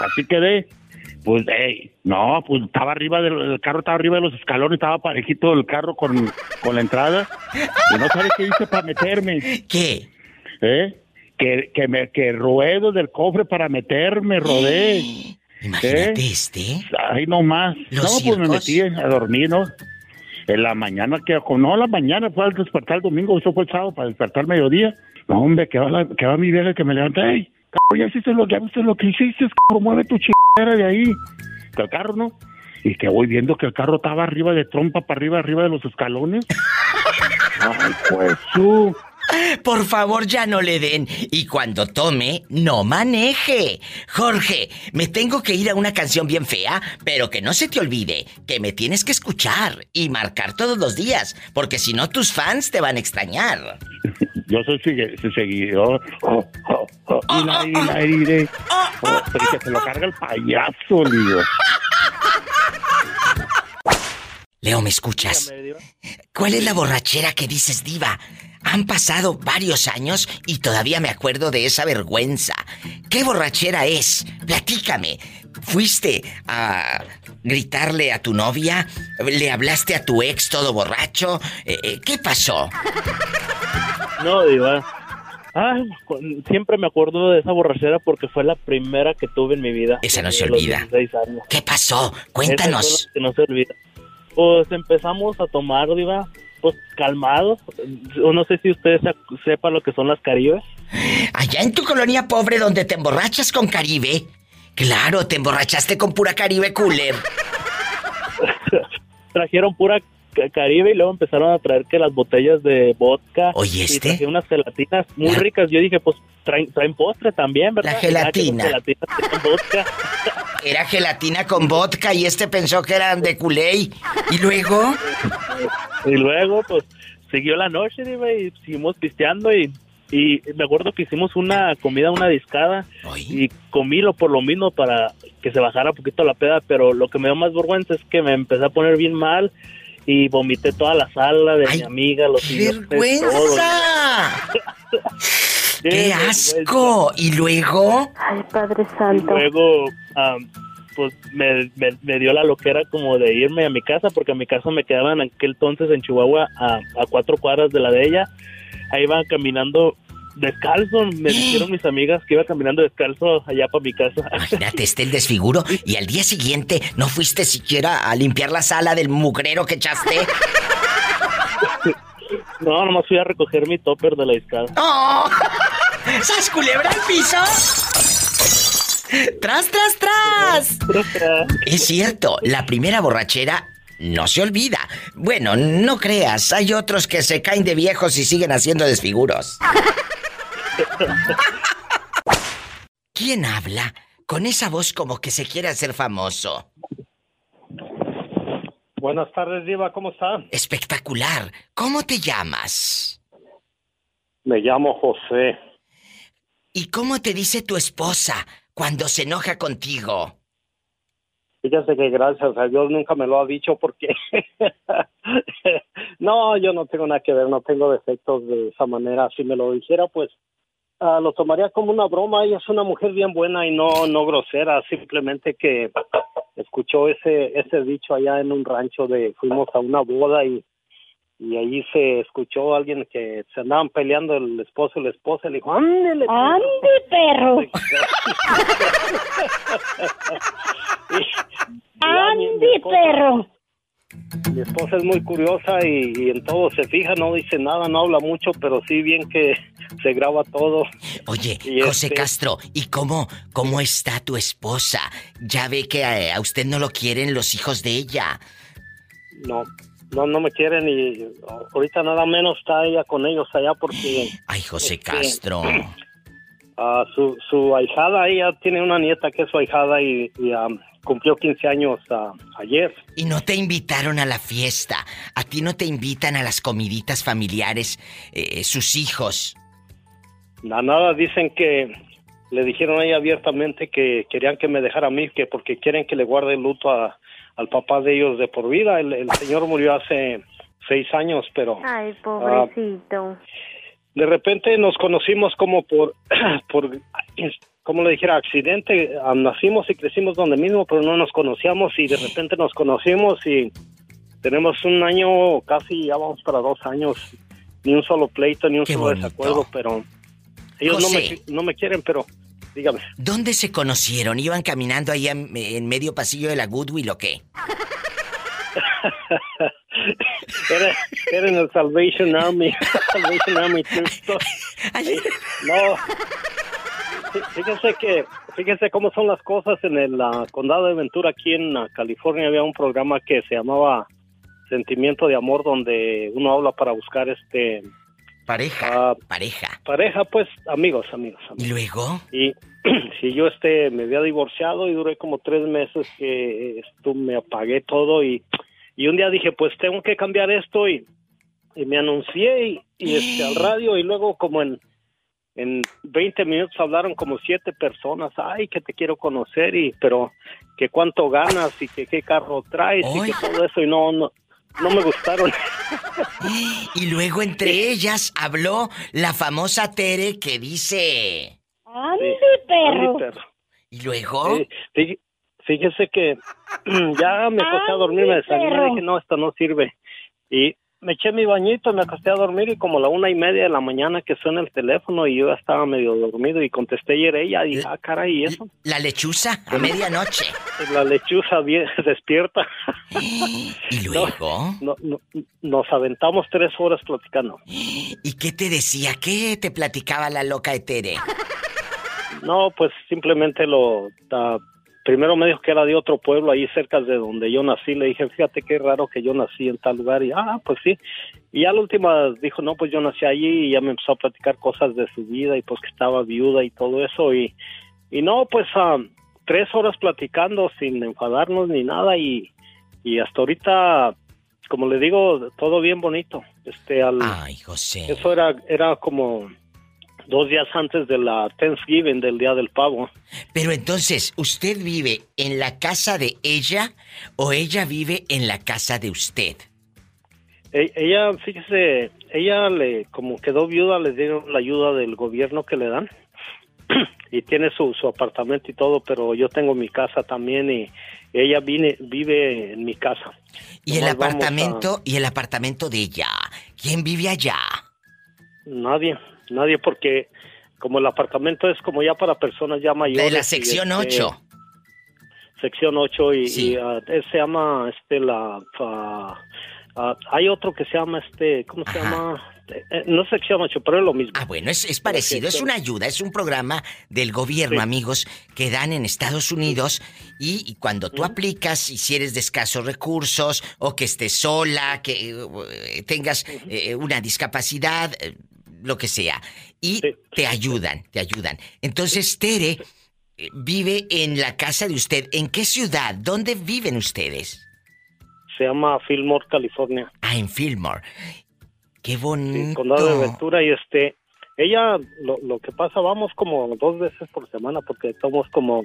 Q: Así quedé. Pues, hey, no, pues estaba arriba del el carro, estaba arriba de los escalones, estaba parejito el carro con, con la entrada. Y no sabes qué hice para meterme.
B: ¿Qué?
Q: ¿Eh? Que, que, me, que ruedo del cofre para meterme, rodé.
B: Imagínate
Q: ¿Eh?
B: este.
Q: Ay, no más. No,
B: Los
Q: pues me
B: circos.
Q: metí a dormir, ¿no? En la mañana, que no, la mañana fue al despertar el domingo, eso fue el sábado, para despertar mediodía. No, hombre, que va, la, que va mi vieja que me levanta. ¡Ey, cabrón, ya hiciste lo, ya viste lo que hiciste, cabrón, mueve tu chingadera de ahí! El carro, ¿no? Y que voy viendo que el carro estaba arriba de trompa, para arriba, arriba de los escalones. ¡Ay, pues, su!
B: Por favor, ya no le den. Y cuando tome, no maneje. Jorge, me tengo que ir a una canción bien fea, pero que no se te olvide que me tienes que escuchar y marcar todos los días, porque si no tus fans te van a extrañar.
Q: Yo soy su seguidor. Oh, oh, oh, y la, la iré. Oh, pero que se lo carga el payaso, lío.
B: Leo, ¿me escuchas? ¿Cuál es la borrachera que dices, diva? Han pasado varios años y todavía me acuerdo de esa vergüenza. ¿Qué borrachera es? Platícame. ¿Fuiste a gritarle a tu novia? ¿Le hablaste a tu ex todo borracho? Eh, eh, ¿Qué pasó?
P: No, Diva. Ay, siempre me acuerdo de esa borrachera porque fue la primera que tuve en mi vida.
B: Esa no se
P: desde los
B: olvida.
P: 16 años.
B: ¿Qué pasó? Cuéntanos.
P: que no se olvida. Pues empezamos a tomar, Diva, pues calmados. O No sé si ustedes se- sepa lo que son las caribes.
B: Allá en tu colonia pobre donde te emborrachas con Caribe. Claro, te emborrachaste con pura Caribe cooler.
P: Trajeron pura Caribe y luego empezaron a traer que las botellas de vodka.
B: Oye,
P: Y
B: este.
P: trajeron unas gelatinas muy ricas. Yo dije, pues traen, traen postre también, ¿verdad?
B: La
P: Y que esas
B: gelatina.
P: tenían vodka.
B: Era gelatina con vodka y este pensó que eran de culé. ¿Y luego?
P: Y luego, pues, siguió la noche, Diva, y seguimos pisteando y, y me acuerdo que hicimos una comida, una discada, y comí lo por lo mismo para que se bajara un poquito la peda, pero lo que me dio más vergüenza es que me empecé a poner bien mal y vomité toda la sala de mi amiga, los todo.
B: ¡Vergüenza! ¡Qué asco! ¿Y luego?
K: Ay, Padre
P: Y
K: Santo.
P: luego am,
R: pues me, me, me dio la loquera como de irme a mi casa, porque a mi casa me quedaba en aquel entonces en Chihuahua a, a cuatro cuadras de la de ella. Ahí iba caminando descalzo, me dijeron mis amigas que iba caminando descalzo allá para mi casa.
B: Imagínate, este el desfiguro y al día siguiente no fuiste siquiera a limpiar la sala del mugrero que echaste.
R: No, nomás fui a recoger mi topper de la escala.
B: ¡Oh! ¿Sas culebra al piso? ¡Tras, tras, tras! Es cierto, la primera borrachera no se olvida. Bueno, no creas, hay otros que se caen de viejos y siguen haciendo desfiguros. ¿Quién habla con esa voz como que se quiere hacer famoso?
S: Buenas tardes, Diva, ¿cómo está?
B: Espectacular. ¿Cómo te llamas?
S: Me llamo José.
B: ¿Y cómo te dice tu esposa cuando se enoja contigo?
S: Fíjese que gracias a Dios nunca me lo ha dicho porque no, yo no tengo nada que ver, no tengo defectos de esa manera. Si me lo dijera, pues ah, lo tomaría como una broma. Ella es una mujer bien buena y no no grosera, simplemente que escuchó ese ese dicho allá en un rancho de fuimos a una boda y y allí se escuchó a alguien que se andaban peleando el esposo y la esposa y le dijo, ándele.
K: ¡Ande, perro! ¡Ande, perro!
S: Mi esposa es muy curiosa y, y en todo se fija, no dice nada, no habla mucho, pero sí bien que se graba todo.
B: Oye,
S: Y
B: José
S: este-
B: Castro, ¿y cómo, cómo está tu esposa? Ya ve que a, a usted no lo quieren los hijos de ella.
S: No, no, no me quieren y ahorita nada menos está ella con ellos allá porque...
B: Ay, José
S: Este,
B: Castro.
S: ah, su, su ahijada, ella tiene una nieta que es su ahijada y, y, ah, cumplió 15 años ah, ayer.
B: Y no te invitaron a la fiesta. A ti no te invitan a las comiditas familiares eh, sus hijos.
S: Na- Nada, dicen que le dijeron a ella abiertamente que querían que me dejara a mí, que porque quieren que le guarde el luto a- al papá de ellos de por vida. El, el señor murió hace seis años, pero
K: Ay, pobrecito.
S: de repente nos conocimos como por, por como le dijera, accidente. Nacimos y crecimos donde mismo, pero no nos conocíamos y de repente nos conocimos y tenemos un año, casi ya vamos para dos años, ni un solo pleito, ni un
B: Qué
S: solo
B: bonito.
S: desacuerdo, pero ellos no me, no me quieren, pero dígame.
B: ¿Dónde se conocieron? ¿Iban caminando ahí en, en medio pasillo de la Goodwill o qué?
S: Era, era en el Salvation Army, Salvation Army. No, fíjense que, fíjense cómo son las cosas en el ah, condado de Ventura, aquí en ah, California, había un programa que se llamaba Sentimiento de Amor, donde uno habla para buscar este...
B: Pareja, pareja.
S: Pareja, pues, amigos, amigos.
B: ¿Y luego?
S: Y si yo este me había divorciado y duré como tres meses que esto me apagué todo y, y un día dije pues tengo que cambiar esto y, y me anuncié y, y, este al radio y luego como en en 20 minutos hablaron como siete personas, ay que te quiero conocer y pero que cuánto ganas y que qué carro traes y que todo eso y no no no me gustaron.
B: Y luego entre ellas habló la famosa Tere que dice...
K: ¡Ande,
S: Andy,
K: perro!
B: ¿Y luego?
S: Sí, fí- fíjese que ya me acosté a dormir, me desayuné,
K: perro.
S: dije, no, esto no sirve. Y me eché mi bañito, me acosté a dormir y como a la una y media de la mañana que suena el teléfono y yo ya estaba medio dormido y contesté y era ella, dije, ah, caray, ¿y eso?
B: La lechuza a medianoche.
S: La lechuza bien despierta.
B: ¿Y luego?
S: No, no, nos aventamos tres horas platicando.
B: ¿Y qué te decía? ¿Qué te platicaba la loca de Tere?
S: No, pues simplemente lo... ah, primero me dijo que era de otro pueblo, ahí cerca de donde yo nací. Le dije, fíjate qué raro que yo nací en tal lugar. Y, ah, pues sí. Y ya la última dijo, no, pues yo nací allí y ya me empezó a platicar cosas de su vida y pues que estaba viuda y todo eso. Y, y no, pues ah, tres horas platicando sin enfadarnos ni nada y, y hasta ahorita, como le digo, todo bien bonito. Este, al,
B: Ay, José.
S: Eso era, era como dos días antes de la Thanksgiving, del Día del Pavo.
B: Pero entonces, ¿usted vive en la casa de ella o ella vive en la casa de usted?
S: E- ella, fíjese, ella le, como quedó viuda, le dieron la ayuda del gobierno que le dan. y tiene su, su apartamento y todo, pero yo tengo mi casa también y ella viene, vive en mi casa.
B: ¿Y el
S: Nomás
B: apartamento? ¿Y el apartamento de ella? ¿Quién vive allá?
S: Nadie, nadie porque como el apartamento es como ya para personas ya mayores.
B: De la
S: y,
B: sección
S: este,
B: 8.
S: Sección 8 y, y, ah, se llama este la ah, hay otro que se llama este ¿cómo se llama? Eh, eh, no sección 8, pero es lo mismo.
B: Ah, bueno, es, es parecido, es una ayuda, es un programa del gobierno, amigos, que dan en Estados Unidos y, y cuando tú aplicas, y si eres de escasos recursos o que estés sola, que eh, tengas eh, una discapacidad, lo que sea, y te ayudan, te ayudan. Entonces, Tere eh, vive en la casa de usted. ¿En qué ciudad? ¿Dónde viven ustedes?
S: Se llama Fillmore, California.
B: Ah, en Fillmore. Qué
S: Sí,
B: bonito.
S: condado de Ventura y este ella lo, lo que pasa vamos como dos veces por semana porque estamos como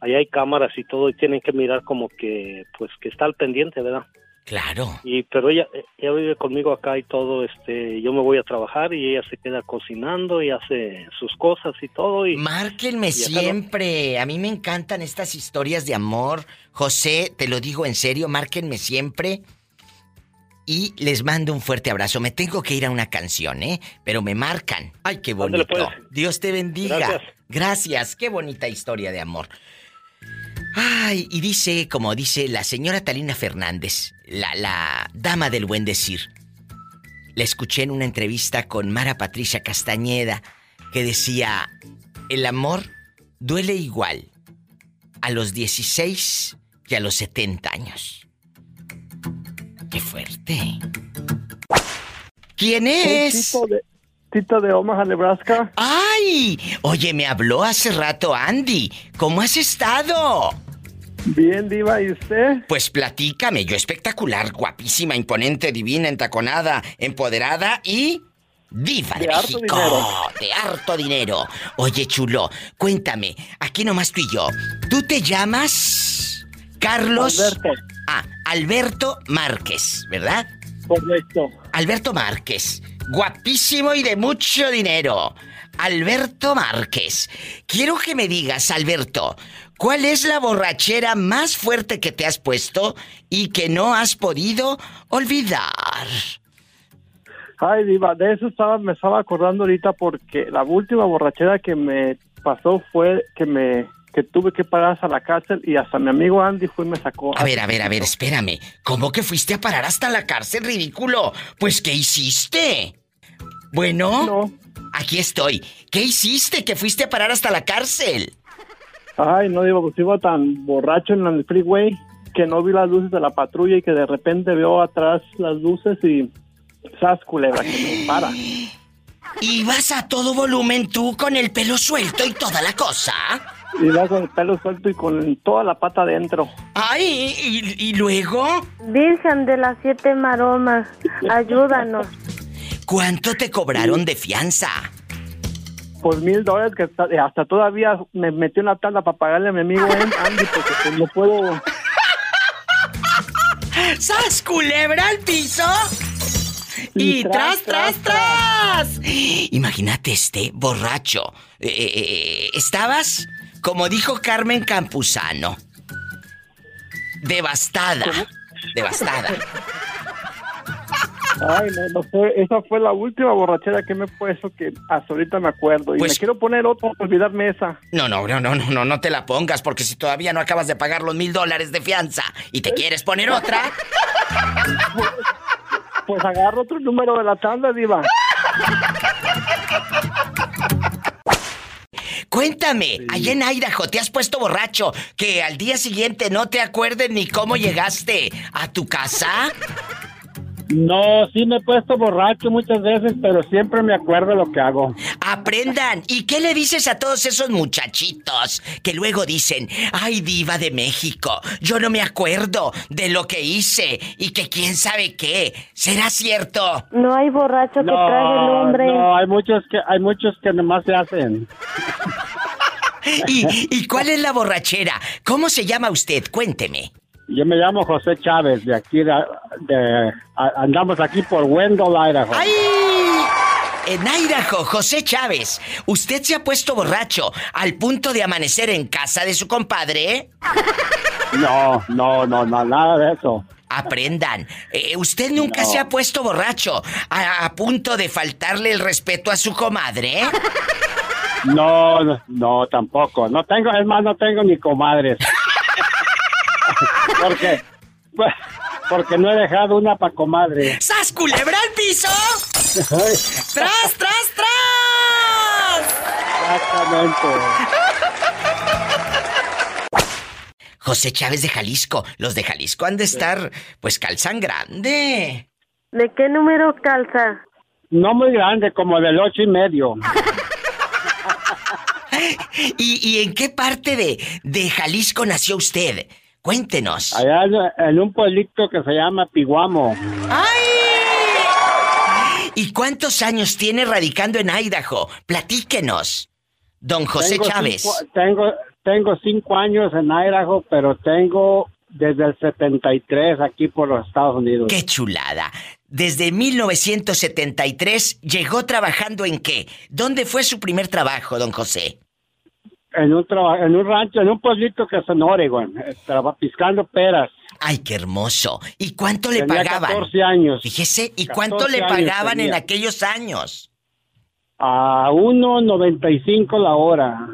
S: ahí hay cámaras y todo y tienen que mirar como que pues que está al pendiente verdad
B: Claro.
S: y pero ella ella vive conmigo acá y todo este yo me voy a trabajar y ella se queda cocinando y hace sus cosas y todo y
B: Márquenme
S: y acá no-
B: siempre. A mí me encantan estas historias de amor. José, te lo digo en serio, márquenme siempre. Y les mando un fuerte abrazo. Me tengo que ir a una canción, ¿eh? Pero me marcan. Ay, qué bonito.
S: Pues.
B: Dios te bendiga.
S: Gracias.
B: Gracias. Qué bonita historia de amor. Ay, y dice, como dice la señora Talina Fernández, la, la dama del buen decir. La escuché en una entrevista con Mara Patricia Castañeda que decía, el amor duele igual a los 16 que a los 70 años. ¡Qué fuerte! ¿Quién es?
T: Tito de, Tito de Omaha, Nebraska.
B: ¡Ay! Oye, me habló hace rato Andy. ¿Cómo has estado?
T: Bien, Diva, ¿y usted?
B: Pues platícame, yo espectacular, guapísima, imponente, divina, entaconada, empoderada y diva de,
T: De
B: México.
T: dinero.
B: De harto dinero. Oye, chulo, cuéntame, aquí nomás tú y yo. ¿Tú te llamas Carlos?
T: Alberto.
B: Ah, Alberto Márquez, ¿verdad?
T: Correcto.
B: Alberto Márquez, guapísimo y de mucho dinero. Alberto Márquez. Quiero que me digas, Alberto, ¿cuál es la borrachera más fuerte que te has puesto y que no has podido olvidar?
T: Ay, Diva, de eso estaba, me estaba acordando ahorita porque la última borrachera que me pasó fue que me que tuve que parar hasta la cárcel y hasta mi amigo Andy fue y me sacó.
B: A ver, a ver, a ver, espérame. ¿Cómo que fuiste a parar hasta la cárcel, ridículo? Pues, ¿qué hiciste? Bueno, aquí estoy. ¿Qué hiciste que fuiste a parar hasta la cárcel?
T: Ay, no, Diva, pues iba tan borracho en el freeway que no vi las luces de la patrulla y que de repente veo atrás las luces y... ¡Sas, culebra, que me para!
B: ¿Y vas a todo volumen tú con el pelo suelto y toda la cosa?
T: Y va con el pelo suelto y con toda la pata adentro.
B: Ay, ¿y, y luego?
K: Virgen de las siete maromas, ayúdanos.
B: ¿Cuánto te cobraron de fianza?
T: Pues mil dólares que hasta, hasta todavía me metió en la tabla para pagarle a mi amigo Andy porque pues, no puedo...
B: ¡Sas culebra al piso! Y,
T: Y
B: tras,
T: tras,
B: tras, tras. Imagínate este borracho. Eh, eh, eh, estabas, como dijo Carmen Campuzano, devastada. Devastada.
T: Ay, no, no sé, esa fue la última borrachera que me he puesto que hasta ahorita me acuerdo. Y
B: Pues-
T: me quiero poner otra para olvidarme esa.
B: No, no, no, no, no, no, no te la pongas, porque si todavía no acabas de pagar los mil dólares de fianza y te quieres poner otra,
T: Pues agarro otro número de la tanda, diva.
B: Cuéntame, allá en Idaho te has puesto borracho que al día siguiente no te acuerdes ni cómo llegaste a tu casa.
U: No, sí me he puesto borracho muchas veces, pero siempre me acuerdo lo que hago.
B: Aprendan. ¿Y qué le dices a todos esos muchachitos que luego dicen, ay diva de México, yo no me acuerdo de lo que hice y que quién sabe qué? ¿Será cierto?
K: No hay borracho que trague el hombre.
U: no, hay muchos que hay muchos que nomás se hacen.
B: ¿Y, ¿Y cuál es la borrachera? ¿Cómo se llama usted? Cuénteme.
U: Yo me llamo José Chávez, de aquí, de, de- a- andamos aquí por Wendell, Idaho.
B: ¡Ay! En Idaho, José Chávez, ¿usted se ha puesto borracho al punto de amanecer en casa de su compadre?
U: No, no, no, no, nada de eso.
B: Aprendan. Eh, ¿Usted nunca
U: No.
B: se ha puesto borracho a, a punto de faltarle el respeto a su comadre?
U: No, no, no, tampoco. No tengo, es más, no tengo ni comadres. Porque, porque no he dejado una para comadre.
B: ¡Sas culebra al piso! ¡Tras, tras, tras!
U: Exactamente.
B: José Chávez de Jalisco. Los de Jalisco han de estar, pues calzan grande.
K: ¿De qué número calza?
U: No muy grande, como del ocho y medio.
B: ¿Y, y en qué parte de, de Jalisco nació usted? Cuéntenos.
U: Allá en- un pueblito que se llama Piguamo.
B: ¿Y cuántos años tiene radicando en Idaho? Platíquenos. Don José
U: Tengo
B: Chávez.
U: cinco- tengo, tengo cinco años en Idaho, pero tengo desde el 73 aquí por los Estados Unidos.
B: ¡Qué chulada! Desde 1973 llegó trabajando en qué? ¿Dónde fue su primer trabajo, don José?
U: En un, traba- en un rancho, en un pueblito que es en Oregon, traba- piscando peras.
B: ¡Ay, qué hermoso! ¿Y cuánto le
U: Tenía
B: pagaban?
U: 14 años.
B: Fíjese, ¿y cuánto
U: 14
B: le pagaban en aquellos años?
U: A 1.95 la hora.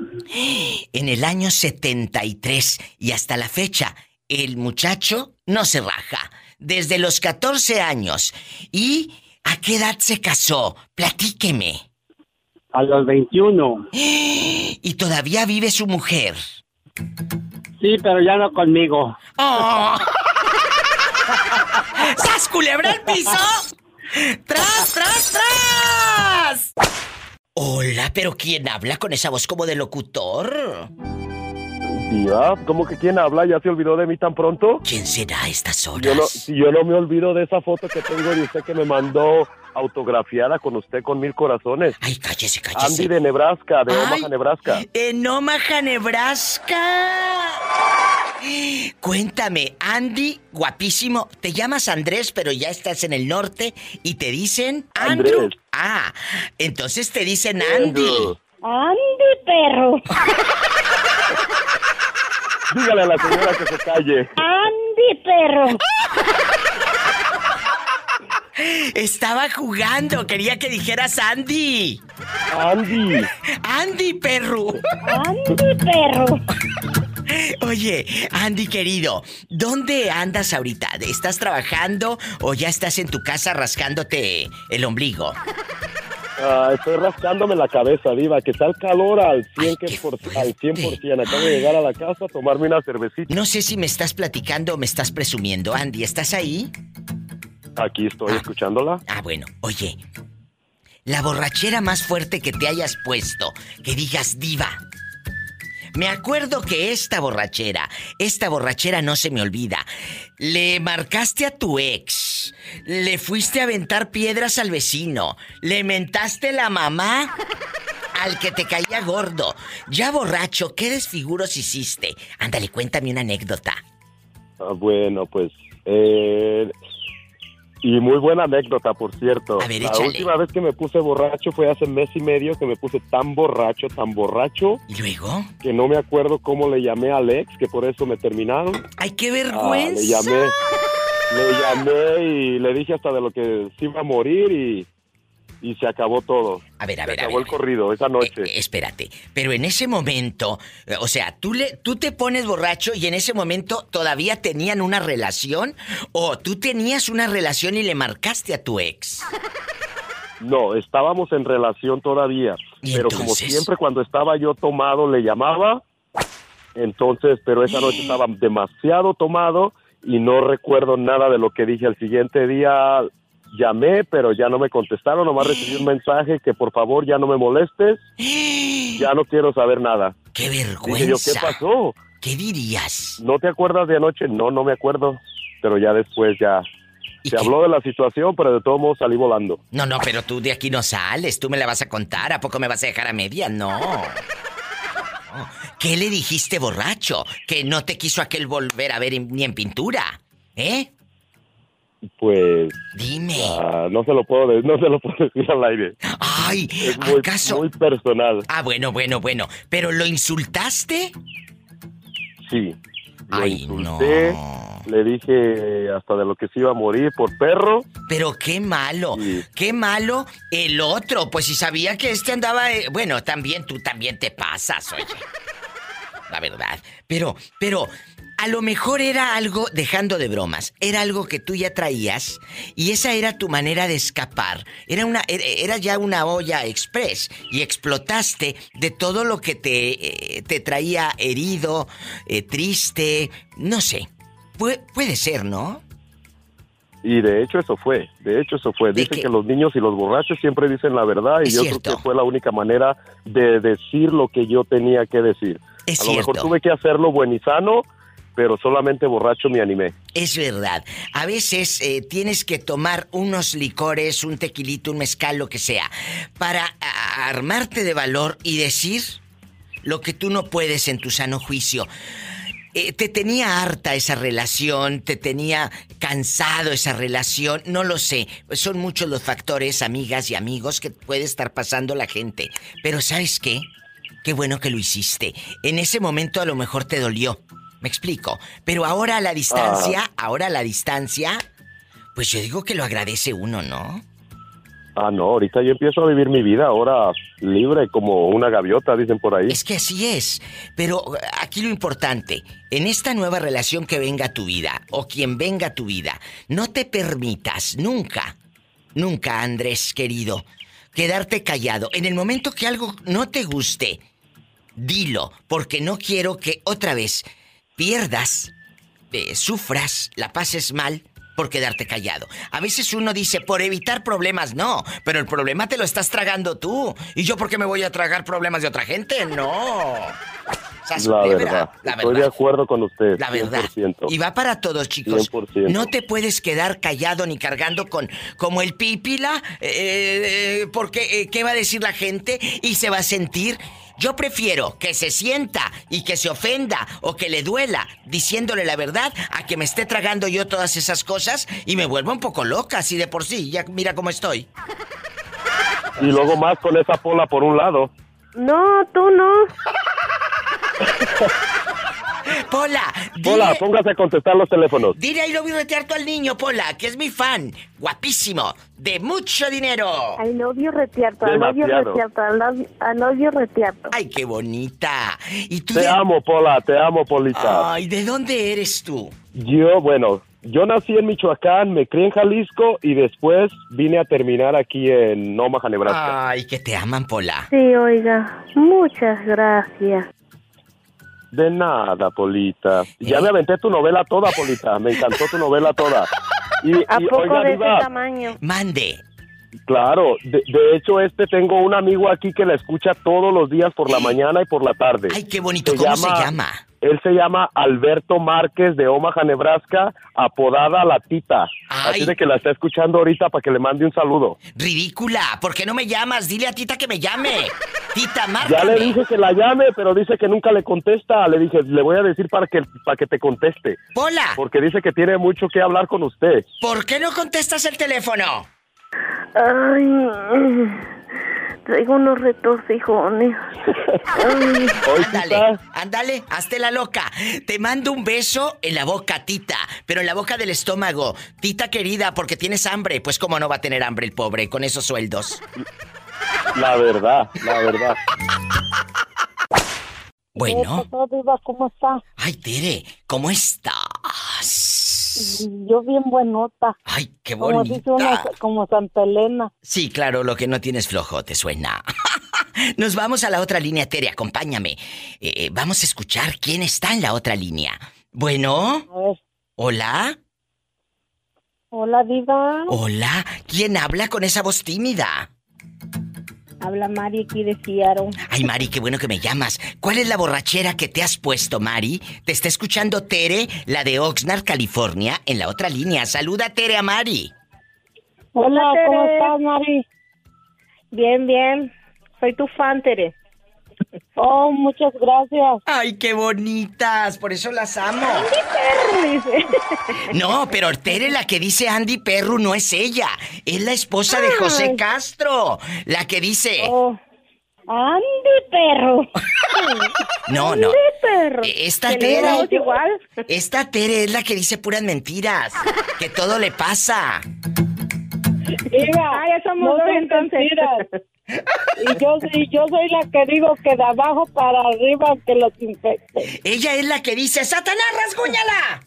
B: En el año 73 y hasta la fecha, el muchacho no se raja. Desde los 14 años. ¿Y a qué edad se casó? Platíqueme.
U: A los 21.
B: ¿Y todavía vive su mujer?
U: Sí, pero ya no conmigo.
B: ¡Oh! ¡Sas culebra al piso! ¡Tras, tras, tras! Hola, pero ¿quién habla con esa voz como de locutor?
V: Diva, ¿cómo que quién habla? ¿Ya se olvidó de mí tan pronto?
B: ¿Quién será a estas horas?
V: Yo no, si yo no me olvido de esa foto que tengo de usted que me mandó autografiada con usted con mil corazones.
B: Ay, cállese, cállese.
V: Andy de Nebraska, de
B: Ay.
V: Omaha, Nebraska.
B: En Omaha, Nebraska. Cuéntame, Andy, guapísimo. Te llamas Andrés, pero ya estás en el norte y te dicen Andrew.
V: Andrés.
B: Ah, entonces te dicen Andy.
K: Andy, perro.
V: Dígale a la señora que se calle.
K: Andy, perro.
B: Estaba jugando, quería que dijeras Andy.
V: Andy.
B: Andy, perro.
K: Andy, perro.
B: Oye, Andy querido, ¿dónde andas ahorita? ¿Estás trabajando o ya estás en tu casa rascándote el ombligo?
V: Ah, estoy rascándome la cabeza, Diva, que está el calor al 100%, que por, al 100%. Acabo de llegar a la casa a tomarme una cervecita.
B: No sé si me estás platicando o me estás presumiendo. Andy, ¿estás ahí?
V: Aquí estoy escuchándola.
B: Ah, bueno, oye. La borrachera más fuerte que te hayas puesto, que digas diva. Me acuerdo que esta borrachera, esta borrachera no se me olvida. Le marcaste a tu ex, le fuiste a aventar piedras al vecino, le mentaste la mamá al que te caía gordo. Ya borracho, ¿qué desfiguros hiciste? Ándale, cuéntame una anécdota.
V: Ah, bueno, pues. eh, y muy buena anécdota, por cierto.
B: A ver,
V: la
B: échale.
V: última vez que me puse borracho fue hace mes y medio que me puse tan borracho, tan borracho.
B: ¿Y luego?
V: Que no me acuerdo cómo le llamé a Alex, que por eso me terminaron.
B: ¡Ay, qué
V: Ah,
B: vergüenza!
V: le llamé. Le llamé y le dije hasta de lo que se iba a morir y, y se acabó todo.
B: A ver, a
V: se
B: ver, a
V: acabó
B: ver,
V: el corrido esa noche.
B: Eh, espérate, pero en ese momento, eh, o sea, ¿tú, le, tú te pones borracho y en ese momento todavía tenían una relación o tú tenías una relación y le marcaste a tu ex.
V: No, estábamos en relación todavía. Pero como siempre cuando estaba yo tomado le llamaba. Entonces, pero esa noche estaba demasiado tomado y no recuerdo nada de lo que dije. Al siguiente día llamé, pero ya no me contestaron. Nomás recibí un mensaje que por favor ya no me molestes. Ya no quiero saber nada.
B: ¡Qué
V: Dije yo, ¿qué
B: vergüenza!
V: pasó?
B: ¿Qué dirías?
V: ¿No te acuerdas de anoche? No, no me acuerdo. Pero ya después ya... Se habló de la situación, pero de todos modos salí volando.
B: No, no, pero tú de aquí no sales, tú me la vas a contar, ¿a poco me vas a dejar a media? No. ¿Qué le dijiste borracho? Que no te quiso aquel volver a ver ni en pintura, ¿eh?
V: Pues...
B: Dime.
V: ah, no se lo puedo no se lo puedo decir al aire.
B: Ay,
V: es muy, muy personal.
B: Ah, bueno, bueno, bueno. ¿Pero lo insultaste?
V: Sí. Lo insulté, Le dije hasta de lo que se iba a morir por perro.
B: Pero qué malo, qué malo el otro. Pues si sabía que este andaba. eh, bueno, también tú también te pasas, oye. La verdad. Pero, pero, a lo mejor era algo, dejando de bromas, era algo que tú ya traías y esa era tu manera de escapar. Era una, era- era ya una olla express y explotaste de todo lo que te, eh, te traía herido, eh, triste, no sé. Pu- puede ser, ¿no?
V: Y de hecho eso fue, de hecho eso fue. Dicen que los niños y los borrachos siempre dicen la verdad y
B: Es
V: yo
B: cierto.
V: creo que fue la única manera de decir lo que yo tenía que decir.
B: Es
V: a lo mejor tuve que hacerlo buen y sano, pero solamente borracho me animé.
B: Es verdad. A veces eh, tienes que tomar unos licores, un tequilito, un mezcal, lo que sea, para armarte de valor y decir lo que tú no puedes en tu sano juicio. Eh, te tenía harta esa relación, te tenía cansado esa relación, no lo sé. Son muchos los factores, amigas y amigos, que puede estar pasando la gente. Pero ¿sabes qué? Qué bueno que lo hiciste. En ese momento a lo mejor te dolió. Me explico. Pero ahora a la distancia, ahora a la distancia, pues yo digo que lo agradece uno, ¿no?
V: Ah, no, ahorita yo empiezo a vivir mi vida ahora libre como una gaviota, dicen por ahí.
B: Es que así es. Pero eh, aquí lo importante, en esta nueva relación que venga a tu vida, o quien venga a tu vida, no te permitas nunca, nunca, Andrés querido, quedarte callado. En el momento que algo no te guste, dilo, porque no quiero que otra vez pierdas, eh, sufras, la pases mal por quedarte callado. A veces uno dice, por evitar problemas, no, pero el problema te lo estás tragando tú. ¿Y yo por qué me voy a tragar problemas de otra gente? No.
V: La verdad,
B: la
V: estoy de acuerdo con usted.
B: La verdad.
V: 100%.
B: Y va para todos, chicos.
V: 100%.
B: No te puedes quedar callado ni cargando con como el pípila, eh, eh, porque eh, ¿qué va a decir la gente? Y se va a sentir. Yo prefiero que se sienta y que se ofenda o que le duela diciéndole la verdad a que me esté tragando yo todas esas cosas y me vuelva un poco loca, así de por sí. Ya mira cómo estoy.
V: Y luego más con esa pola por un lado.
K: No, tú no.
B: Pola,
V: Pola, póngase a contestar los teléfonos.
B: Dile ahí lo a retear tú al niño, Pola, que es mi fan. Guapísimo, de mucho dinero.
K: You
V: Demasiado.
K: retiarto, I love, I love you retiarto.
B: Ay, qué bonita. ¿Y tú
V: Te
B: de...
V: amo, Pola, te amo, Polita.
B: Ay, ¿de dónde eres tú?
V: Yo, bueno, yo nací en Michoacán, me crié en Jalisco y después vine a terminar aquí en Omaha, Nebraska.
B: Ay, que te aman, Pola.
K: Sí, oiga, muchas gracias.
V: De nada, Polita. Ya me aventé tu novela toda, Polita. Me encantó tu novela toda. Y,
K: ¿A
V: y,
K: poco
V: oiga,
K: de
V: Diva,
K: ese tamaño?
B: Mande.
V: Claro, de, de hecho, este tengo un amigo aquí que la escucha todos los días por la mañana y por la tarde.
B: Ay, qué bonito. ¿Cómo se llama?
V: Él se llama Alberto Márquez de Omaha, Nebraska, apodada La Tita. Así de que la está escuchando ahorita para que le mande un saludo.
B: Ridícula, ¿por qué no me llamas? Dile a Tita que me llame. Tita,
V: Ya
B: márcame.
V: le dije que la llame, pero dice que nunca le contesta. Le dije, le voy a decir para que, para que te conteste.
B: Pola.
V: Porque dice que tiene mucho que hablar con usted.
B: ¿Por qué no contestas el teléfono?
K: Ay, traigo unos retorcijones. Ay.
B: Ándale, ándale, hazte la loca. Te mando un beso en la boca, Tita, pero en la boca del estómago. Tita querida, porque tienes hambre. Pues cómo no va a tener hambre el pobre con esos sueldos.
V: La verdad, la verdad.
B: Bueno.
K: ¿Cómo está?
B: Ay, Tere, ¿cómo estás?
K: Yo bien buenota.
B: Ay, qué
K: Como dice uno,
B: bonita.
K: como Santa Elena.
B: Sí, claro, lo que no tienes flojo te suena. Nos vamos a la otra línea, Tere, acompáñame. Eh, eh, vamos a escuchar quién está en la otra línea. Bueno. Hola.
K: Hola, Diva.
B: Hola. ¿Quién habla con esa voz tímida?
K: Habla Mari aquí de Seattle.
B: Ay, Mari, qué bueno que me llamas. ¿Cuál es la borrachera que te has puesto, Mari? Te está escuchando Tere, la de Oxnard, California, en la otra línea. Saluda, Tere, a Mari.
K: Hola, ¿cómo
D: Tere.
K: estás, Mari? Bien, bien. Soy tu fan, Tere. Oh, muchas gracias.
B: Ay, qué bonitas, por eso las amo.
W: dice.
B: No, pero Tere, la que dice Andy Perro, no es ella. Es la esposa de José. Castro. La que dice.
W: Oh, Andy perro.
B: No, no.
W: Andy perro.
B: Esta Tere.
W: igual.
B: Esta Tere es la que dice puras mentiras. Que todo le pasa.
W: ah, ya somos
D: no
W: dos entonces.
D: Y yo, y yo soy la que digo que de abajo para arriba que los infecte.
B: Ella es la que dice, Satanás, rasguñala.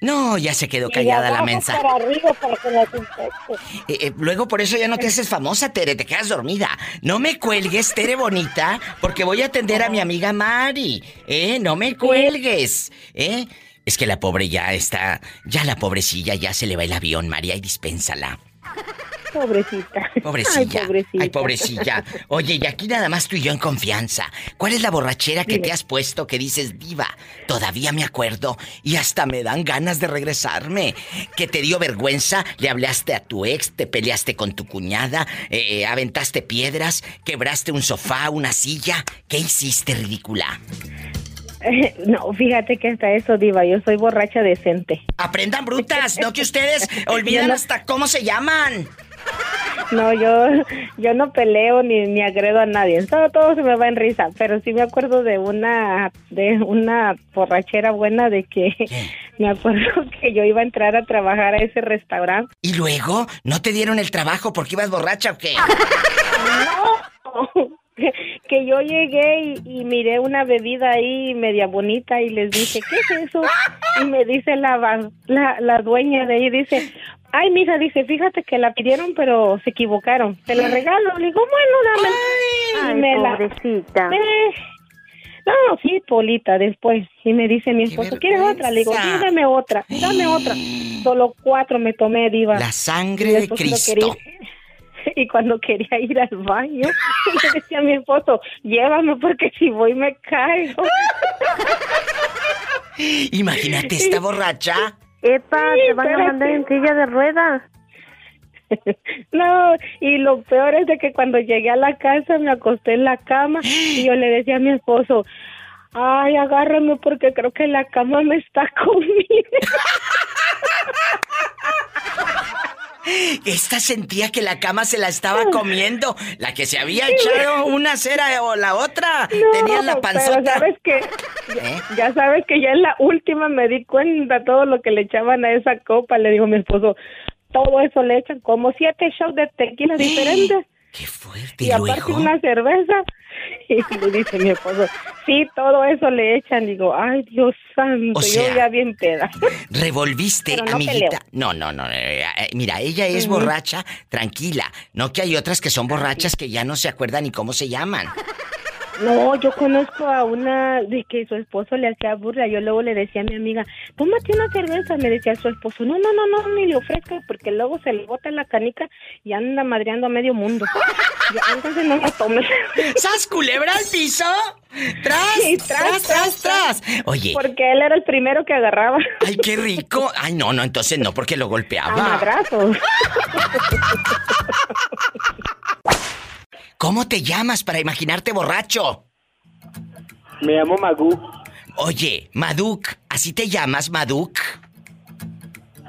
B: No, ya se quedó callada la mensa.
D: para arriba para que los infecte.
B: Eh, eh, luego por eso ya no te haces famosa, Tere, te quedas dormida. No me cuelgues, Tere bonita, porque voy a atender a mi amiga Mari. ¿Eh? No me cuelgues. ¿Eh? Es que la pobre ya está, ya la pobrecilla ya se le va el avión, María, y dispénsala.
W: Pobrecita.
B: Pobrecilla.
W: Ay, pobrecita.
B: Ay, pobrecilla. Oye, y aquí nada más tú y yo en confianza. ¿Cuál es la borrachera que te has puesto que dices, diva? Todavía me acuerdo y hasta me dan ganas de regresarme. Que te dio vergüenza, le hablaste a tu ex, te peleaste con tu cuñada, eh, eh, aventaste piedras, quebraste un sofá, una silla. ¿Qué hiciste, ridícula?
W: No, fíjate que hasta eso, Diva, yo soy borracha decente.
B: Aprendan brutas, no que ustedes olvidan
W: no-
B: hasta cómo se llaman.
W: No, yo, yo no peleo ni, ni agredo a nadie. Todo, todo se me va en risa. Pero sí me acuerdo de una, de una borrachera buena de que me acuerdo que yo iba a entrar a trabajar a ese restaurante.
B: ¿Y luego? ¿No te dieron el trabajo porque ibas borracha o qué?
W: No, que, yo llegué y, y miré una bebida ahí media bonita y les dije, ¿qué es eso? Y me dice la, la, la dueña de ahí, dice, ay, mija, dice, fíjate que la pidieron pero se equivocaron. Te la regalo. Le digo, bueno, dame. Y
K: Ay,
W: me la-
K: pobrecita.
W: Eh, no, sí, Polita, después. Y me dice mi esposo, ¿quieres otra? Le digo, sí, dame otra, dame otra. Solo cuatro me tomé, diva.
B: La sangre de Cristo.
W: Y cuando quería ir al baño, le decía a mi esposo, llévame porque si voy me caigo.
B: Imagínate esta borracha.
K: Epa,
W: Sí,
K: te van a mandar en silla de ruedas.
W: No, y lo peor es de que cuando llegué a la casa me acosté en la cama y yo le decía a mi esposo, ay, agárrame porque creo que la cama me está comiendo.
B: Esta sentía que la cama se la estaba comiendo. La que se había echado una cera o la otra. Tenía la
W: pero
B: panzota.
W: sabes que
B: ¿Eh?
W: ya sabes que ya en la última me di cuenta todo lo que le echaban a esa copa. Le digo a mi esposo, todo eso le echan como siete shots de tequila diferentes.
B: Qué fuerte.
W: Y aparte una cerveza. Y le dice mi esposo, sí, todo eso le echan. Digo, ay, Dios santo,
B: O sea,
W: yo ya bien peda.
B: Revolviste,
W: no
B: amiguita.
W: peleo.
B: No, no, no. eh, eh, mira, ella es borracha, tranquila. No que hay otras que son borrachas que ya no se acuerdan ni cómo se llaman.
W: No, yo conozco a una de que su esposo le hacía burla. Yo luego le decía a mi amiga, tómate una cerveza. Me decía su esposo, no, no, no, no, ni le ofrezca porque luego se le bota la canica y anda madreando a medio mundo. Yo, entonces no la tomes.
B: ¿Sas culebra al piso? ¡Tras,
W: Sí,
B: tras, tras, tras! Oye.
W: Porque él era el primero que agarraba.
B: ¡Ay, qué rico! Ay, no, no, entonces no, porque lo
W: A
B: golpeaba.
W: madrazos.
B: ¿Cómo te llamas para imaginarte borracho?
X: Me llamo Magú.
B: Oye, Maduk, ¿así te llamas, Maduk?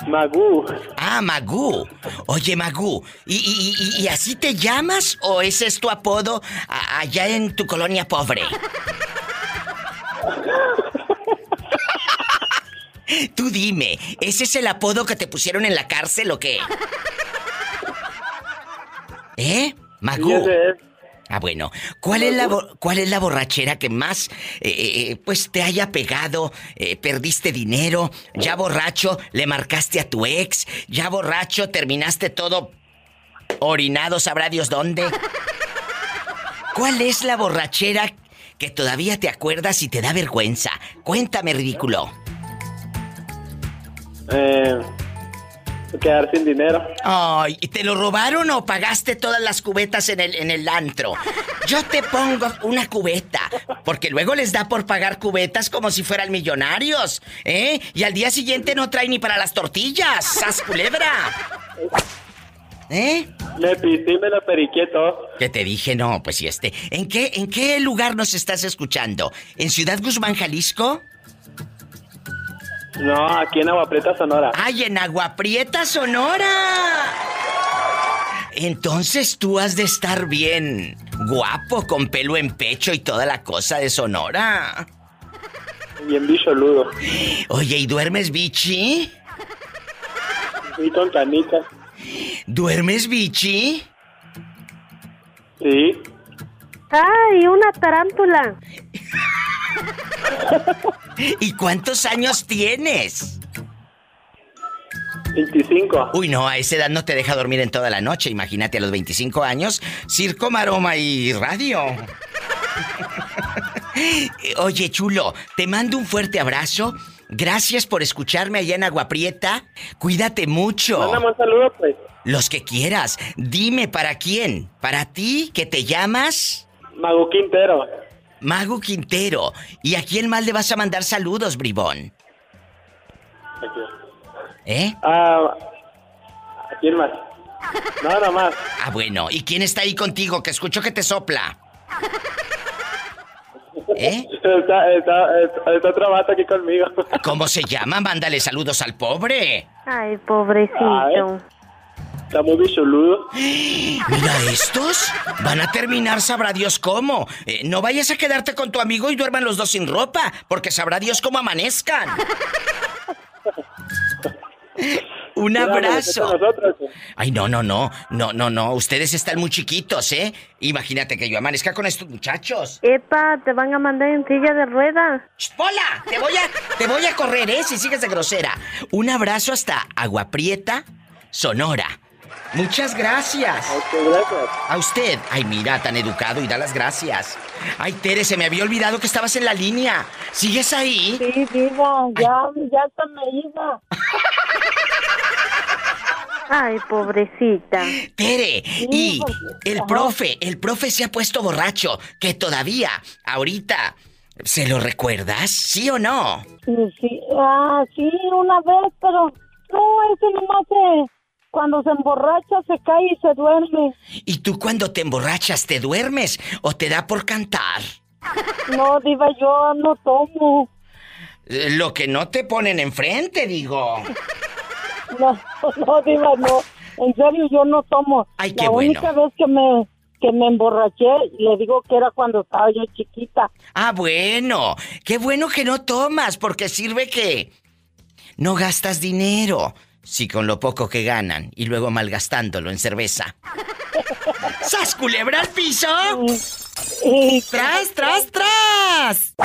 X: Magú.
B: Ah, Magú. Oye, Magú, ¿y, y- y- y así te llamas o ese es tu apodo a- allá en tu colonia pobre? Tú dime, ¿ese es el apodo que te pusieron en la cárcel o qué? ¿Eh?
X: Es.
B: Ah, bueno. ¿Cuál es la, cuál es la borrachera que más, eh, eh, pues, te haya pegado? Eh, ¿Perdiste dinero? ¿Ya borracho le marcaste a tu ex? ¿Ya borracho terminaste todo orinado, sabrá Dios dónde? ¿Cuál es la borrachera que todavía te acuerdas y te da vergüenza? Cuéntame, ridículo.
X: Eh, quedar sin dinero.
B: Ay, ¿y te lo robaron o pagaste todas las cubetas en el, en el antro? Yo te pongo una cubeta, porque luego les da por pagar cubetas como si fueran millonarios, ¿eh? Y al día siguiente no trae ni para las tortillas, ¡sas culebra! ¿Eh?
X: Me pisé, me lo periqué todo.
B: Que te dije, no, pues si este. ¿En qué, ¿En qué lugar nos estás escuchando? ¿En Ciudad Guzmán, Jalisco?
X: No, aquí en Agua Prieta, Sonora.
B: ¡Ay, en Agua Prieta, Sonora! Entonces tú has de estar bien guapo, con pelo en pecho y toda la cosa de Sonora.
X: Bien bicholudo.
B: Oye, ¿y duermes, bichi?
X: Y con canicas.
B: ¿Duermes, bichi?
X: Sí.
K: ¡Ay, una tarántula!
B: ¿Y cuántos años tienes?
X: 25.
B: Uy, no, a esa edad no te deja dormir en toda la noche. Imagínate a los 25 años, circo, maroma y radio. Oye, chulo, te mando un fuerte abrazo. Gracias por escucharme allá en Agua Prieta. Cuídate mucho.
X: Mándame un saludo, pues.
B: Los que quieras. Dime para quién. ¿Para ti que te llamas?
X: Mago Quintero.
B: Mago Quintero. ¿Y a quién más le vas a mandar saludos, bribón? ¿Eh?
X: Ah, ¿A quién más? Nada más.
B: Ah, bueno. ¿Y quién está ahí contigo? Que escucho que te sopla. ¿Eh?
X: Está, está, está, está otra bata aquí conmigo.
B: ¿Cómo se llama? Mándale saludos al pobre.
K: Ay, pobrecito.
X: Está muy bicholudo.
B: Mira, estos van a terminar, sabrá Dios cómo. Eh, no vayas a quedarte con tu amigo y duerman los dos sin ropa, porque sabrá Dios cómo amanezcan. Un abrazo. Ay, no, no, no. No, no, no. Ustedes están muy chiquitos, ¿eh? Imagínate que yo amanezca con estos muchachos.
K: Epa, te van a mandar en silla de ruedas.
B: ¡Pola! Te voy a, te voy a correr, ¿eh? Si sigues de grosera. Un abrazo hasta Agua Prieta, Sonora. Muchas gracias.
X: gracias.
B: A usted. Ay, mira, tan educado y da las gracias. Ay, Tere, se me había olvidado que estabas en la línea. ¿Sigues ahí?
D: Sí, diva, ya, ya hasta me iba.
K: Ay, pobrecita.
B: Tere, y el profe, el profe se ha puesto borracho, que todavía, ahorita, ¿se lo recuerdas? ¿Sí o no?
D: Sí, sí, ah, sí, una vez, pero no, ese nomás se, cuando se emborracha se cae y se duerme.
B: ¿Y tú cuando te emborrachas te duermes o te da por cantar?
D: No, diva, yo no tomo.
B: Lo que no te ponen enfrente, digo.
D: No, no, diva, no. En serio, yo no tomo.
B: Ay, qué
D: La
B: bueno.
D: única vez que me, que me emborraché, le digo que era cuando estaba yo chiquita.
B: Ah, bueno. Qué bueno que no tomas, porque sirve que no gastas dinero. Sí, con lo poco que ganan y luego malgastándolo en cerveza. ¡Sas culebra al piso! ¡Tras, tras, tras!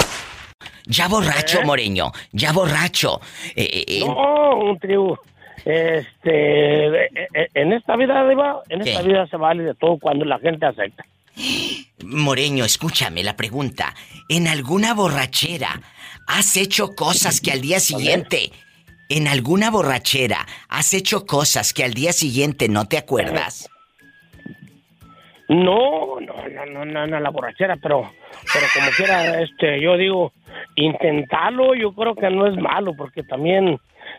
B: Ya borracho,
N: ¿Eh?
B: Moreño. Ya borracho. Eh, eh, eh,
N: No, un tribu. Este, en esta vida, Diva, en esta
B: ¿Qué?
N: vida se vale de todo cuando la gente acepta.
B: Moreño, escúchame la pregunta. ¿En alguna borrachera has hecho cosas que al día siguiente... En alguna borrachera has hecho cosas que al día siguiente no te acuerdas?
N: No, no, no, no, no, no, la borrachera, pero, pero como quiera, este, yo digo, intentarlo, yo creo que no es malo, porque también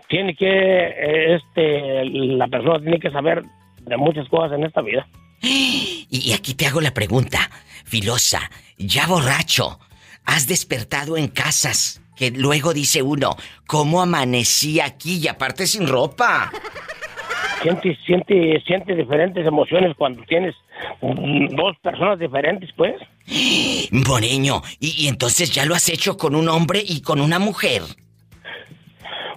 N: tiene que, eh, este, la persona tiene que saber de muchas cosas en esta vida.
B: Y, y aquí te hago la pregunta, filosa, ya borracho, has despertado en casas que luego dice uno, ¿cómo amanecí aquí y aparte sin ropa?
N: Siente, siente, siente diferentes emociones cuando tienes dos personas diferentes, pues.
B: Moreño, y, y entonces ya lo has hecho con un hombre y con una mujer.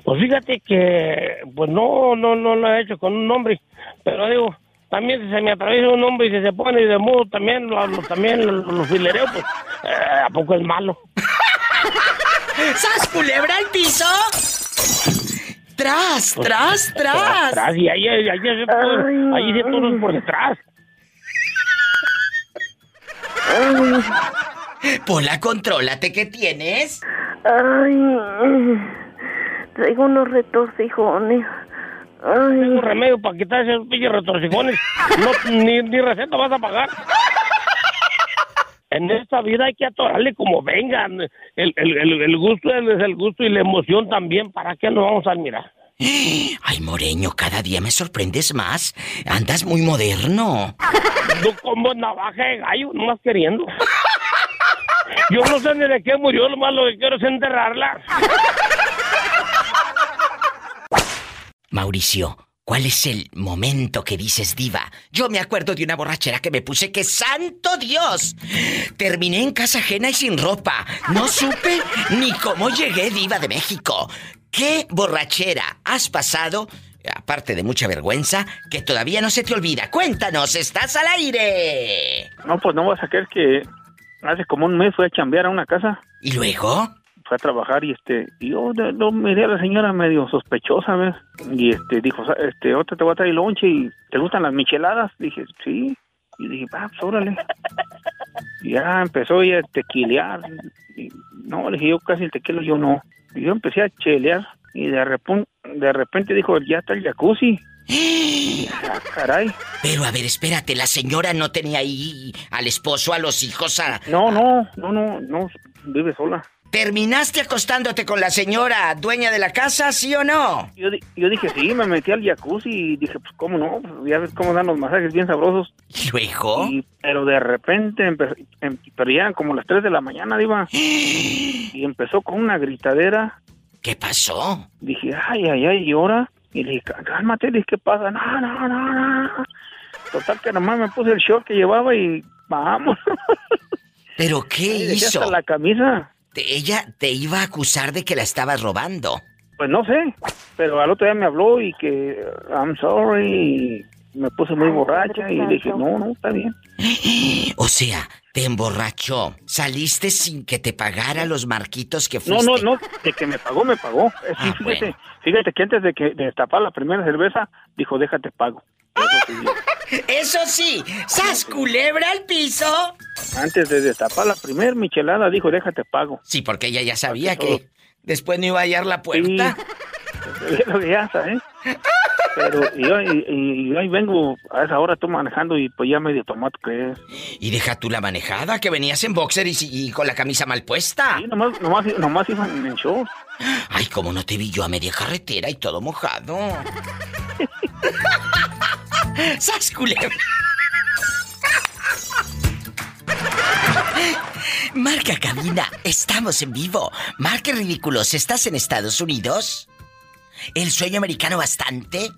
N: Pues fíjate que, pues no, no, no lo he hecho con un hombre, pero digo, también si se me atraviesa un hombre y si se pone de modo, también lo, lo- también lo, lo filereo, pues, eh, ¿a poco es malo?
B: ¡Sas culebra al piso! ¡Tras, tras, tras!
N: Tras, y ahí, ahí, ahí, ahí, de todos por detrás.
B: Pola, contrólate, ¿qué tienes?
K: Ay, traigo unos retorcijones. Ay.
N: Tengo remedio para quitar esos pinches retorcijones. No, ni, ni receta vas a pagar. En esta vida hay que atorarle como vengan. El, el, el, el gusto es el gusto y la emoción también. ¿Para qué nos vamos a admirar?
B: Ay, Moreño, cada día me sorprendes más. Andas muy moderno.
N: Tú como navaja de gallo, nomás queriendo. Yo no sé ni de qué murió, lo más lo que quiero es enterrarla.
B: Mauricio, ¿cuál es el momento que dices diva? Yo me acuerdo de una borrachera que me puse que santo Dios. Terminé en casa ajena y sin ropa. No supe ni cómo llegué diva de México. ¿Qué borrachera has pasado? Aparte de mucha vergüenza, que todavía no se te olvida. Cuéntanos, estás al aire.
X: No, pues no vas a creer que hace como un mes fui a chambear a una casa.
B: ¿Y luego?
X: Fui a trabajar y este, y yo no, miré a la señora medio sospechosa, ¿ves? Y este, dijo, "Sa- este, otra te voy a traer lonche y ¿te gustan las micheladas? Dije, sí. Y dije, va, pues órale. Y ya empezó ella a tequilear. Y, no, le dije, yo casi el tequila yo no. Y yo empecé a chelear y de repente, de repente dijo, ya está el jacuzzi. Y "Ah, caray.
B: Pero a ver, espérate, la señora no tenía ahí al esposo, a los hijos, a...
X: No, no, no, no, no, vive sola.
B: ¿Terminaste acostándote con la señora dueña de la casa, sí o no?
X: Yo, yo dije, sí, me metí al jacuzzi y dije, pues, ¿cómo no? Pues, ya ves cómo dan los masajes bien sabrosos.
B: ¿Y luego?
X: Y- pero de repente, empezó, em- pero ya como las 3 de la mañana, Diva. y empezó con una gritadera.
B: ¿Qué pasó?
X: Dije, ay, ay, ay, ¿y ahora? Y le dije, "Cá- cálmate, le dije, ¿qué pasa? No, no, no, no. Total que nomás me puse el short que llevaba y vamos.
B: ¿Pero qué hizo?
X: hasta la camisa.
B: Te- ella te iba a acusar de que la estabas robando.
X: Pues no sé, pero al otro día me habló y que I'm sorry y me puse muy borracha y dije, no, no, está bien.
B: O sea, te emborrachó. Saliste sin que te pagara los marquitos que
X: No,
B: fuiste.
X: no, no, de que me pagó, me pagó. Sí,
B: Ah,
X: fíjate,
B: bueno.
X: fíjate que antes de que de destapar la primera cerveza, dijo, déjate pago.
B: Eso sí, ¡sas culebra al piso!
X: Antes de destapar la primera michelada, dijo, déjate pago.
B: Sí, porque ella ya sabía que después no iba a hallar la puerta.
X: Es lo que ya sabes. Pero yo, y, y- y ahí vengo, a esa hora estoy manejando y pues ya medio tomado que es.
B: Y deja tú la manejada, que venías en boxer y, y con la camisa mal puesta.
X: Sí, nomás, nomás, nomás iban en show.
B: Ay, cómo no te vi yo a media carretera y todo mojado. ¡Sas! Marca cabina, estamos en vivo. Marca ridículos, ¿estás en Estados Unidos? El sueño americano bastante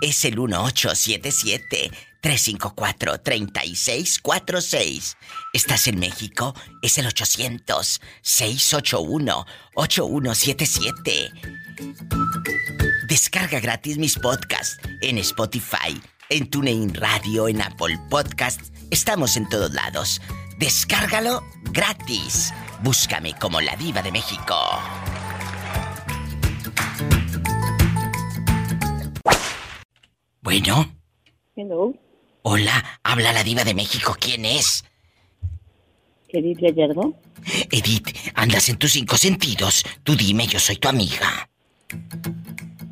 B: es el 1877-354-3646. ¿Estás en México? Es el 800-681-8177. Descarga gratis mis podcasts en Spotify, en TuneIn Radio, en Apple Podcasts. Estamos en todos lados. Descárgalo gratis. Búscame como la diva de México. Bueno,
Y: Hello,
B: hola, habla la diva de México. ¿Quién es?
Y: Edith Gallardo.
B: Edith, andas en tus cinco sentidos. Tú dime, yo soy tu amiga.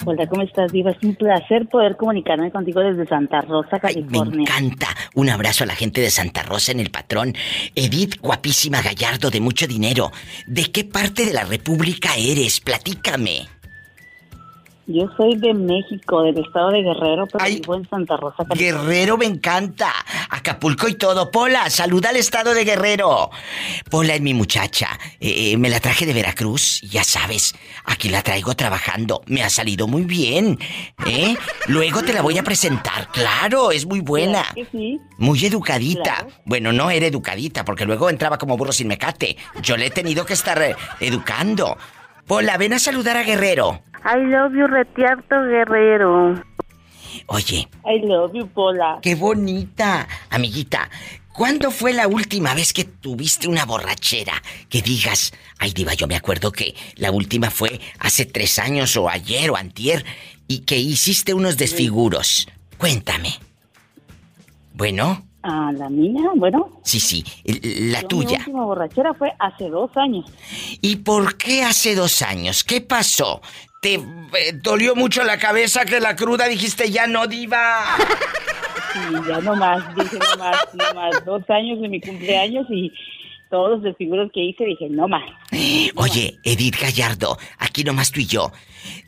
Y: Hola, ¿cómo estás, Diva? Es un placer poder comunicarme contigo desde Santa Rosa,
B: Me
Y: California.
B: encanta. Un abrazo a la gente de Santa Rosa en el patrón. Edith, guapísima gallardo de mucho dinero. ¿De qué parte de la República eres? Platícame.
Y: Yo soy de México, del estado de Guerrero, pero vivo en Santa Rosa, California.
B: Guerrero me encanta. Acapulco y todo. Pola, saluda al estado de Guerrero. Pola es mi muchacha. Eh, eh, me la traje de Veracruz. Ya sabes, aquí la traigo trabajando. Me ha salido muy bien. ¿Eh? Luego te la voy a presentar. Claro, es muy buena.
Y: Claro que sí.
B: Muy educadita.
Y: Claro.
B: Bueno, no era educadita, porque luego entraba como burro sin mecate. Yo le he tenido que estar eh, educando. Pola, ven a saludar a Guerrero.
Y: I love you, Retiarto Guerrero.
B: Oye,
Y: I love you, Pola.
B: qué bonita. Amiguita, ¿cuándo fue la última vez que tuviste una borrachera? Que digas, ay diva, yo me acuerdo que la última fue hace tres años o ayer o antier y que hiciste unos desfiguros. Cuéntame. Bueno,
Y: Ah, la mía, bueno.
B: sí, sí, la
Y: yo Mi
B: tuya.
Y: última borrachera fue hace dos años.
B: ¿Y por qué hace dos años? ¿Qué pasó? ¿Te eh, dolió mucho la cabeza que la cruda dijiste ya no, diva?
Y: Y ya no más, dije no más, no más. Dos años de mi cumpleaños y todos los desfiguros que hice, dije, no más.
B: Oye, Edith Gallardo, aquí nomás tú y yo.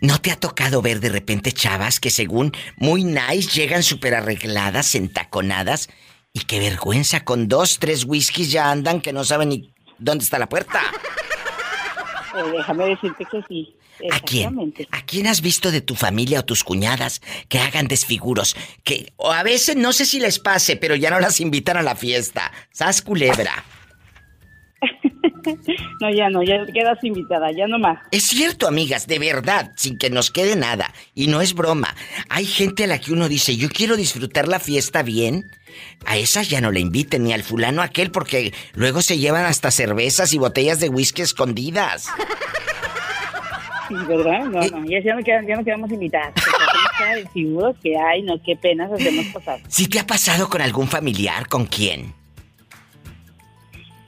B: ¿No te ha tocado ver de repente chavas que según muy nice llegan súper arregladas, entaconadas? Y qué vergüenza, con dos, tres whiskies ya andan que no saben ni dónde está la puerta.
Y: Eh, déjame decirte que sí.
B: ¿A quién? ¿A quién has visto de tu familia o tus cuñadas que hagan desfiguros? Que o a veces no sé si les pase, pero ya no las invitan a la fiesta. ¡Sas culebra!
Y: no, ya no, ya quedas invitada, ya no más.
B: Es cierto, amigas, de verdad, sin que nos quede nada. Y no es broma. Hay gente a la que uno dice, yo quiero disfrutar la fiesta bien. A esas ya no le inviten ni al fulano aquel porque luego se llevan hasta cervezas y botellas de whisky escondidas.
Y: Sí, ¿verdad? No, no, ya, ya, no quedamos, ya no quedamos invitadas. Figuros que hay, no, qué penas hacemos pasar.
B: ¿Sí te ha pasado con algún familiar? ¿Con quién?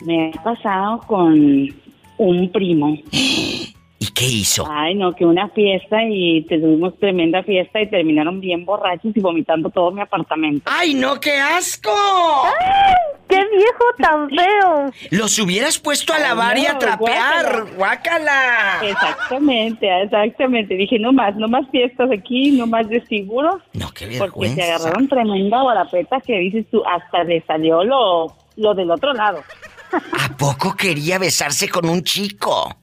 Y: Me ha pasado con un primo.
B: ¿Y qué hizo?
Y: Ay, no, que una fiesta y tuvimos tremenda fiesta y terminaron bien borrachos y vomitando todo mi apartamento.
B: ¡Ay, no, qué asco!
W: ¡Ay, ¡Qué viejo tan feo!
B: Los hubieras puesto a lavar y a trapear, guácala.
Y: Exactamente, exactamente. Dije, no más, no más fiestas aquí, no más desfiguros.
B: No, qué
Y: Porque
B: vergüenza.
Y: se agarraron tremenda guarapeta que dices tú, hasta le salió lo, lo del otro lado.
B: ¿A poco quería besarse con un chico?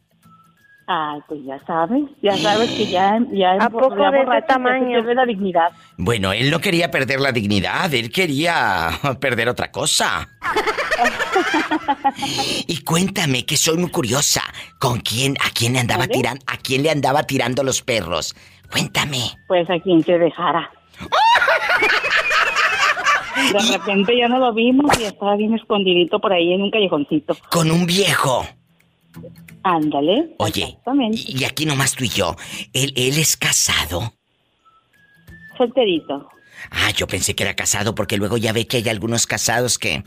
Y: Ay, pues ya sabes, ya sabes que ya, ya
W: ¿A poco de ese tamaño?
Y: se la dignidad.
B: Bueno, él no quería perder la dignidad, él quería perder otra cosa. y cuéntame, que soy muy curiosa, ¿con quién, a quién le andaba tirando, a quién le andaba tirando los perros? Cuéntame.
Y: Pues a quien se dejara. De repente ya no lo vimos y estaba bien escondidito por ahí en un callejoncito.
B: Con un viejo.
Y: Ándale.
B: Oye, y aquí nomás tú y yo. ¿Él, él es casado?
Y: Solterito.
B: Ah, yo pensé que era casado porque luego ya ve que hay algunos casados que...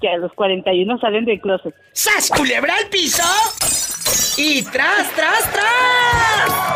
Y: Que a los 41 salen del closet.
B: ¡Sas, culebra al piso! ¡Y tras, tras, tras!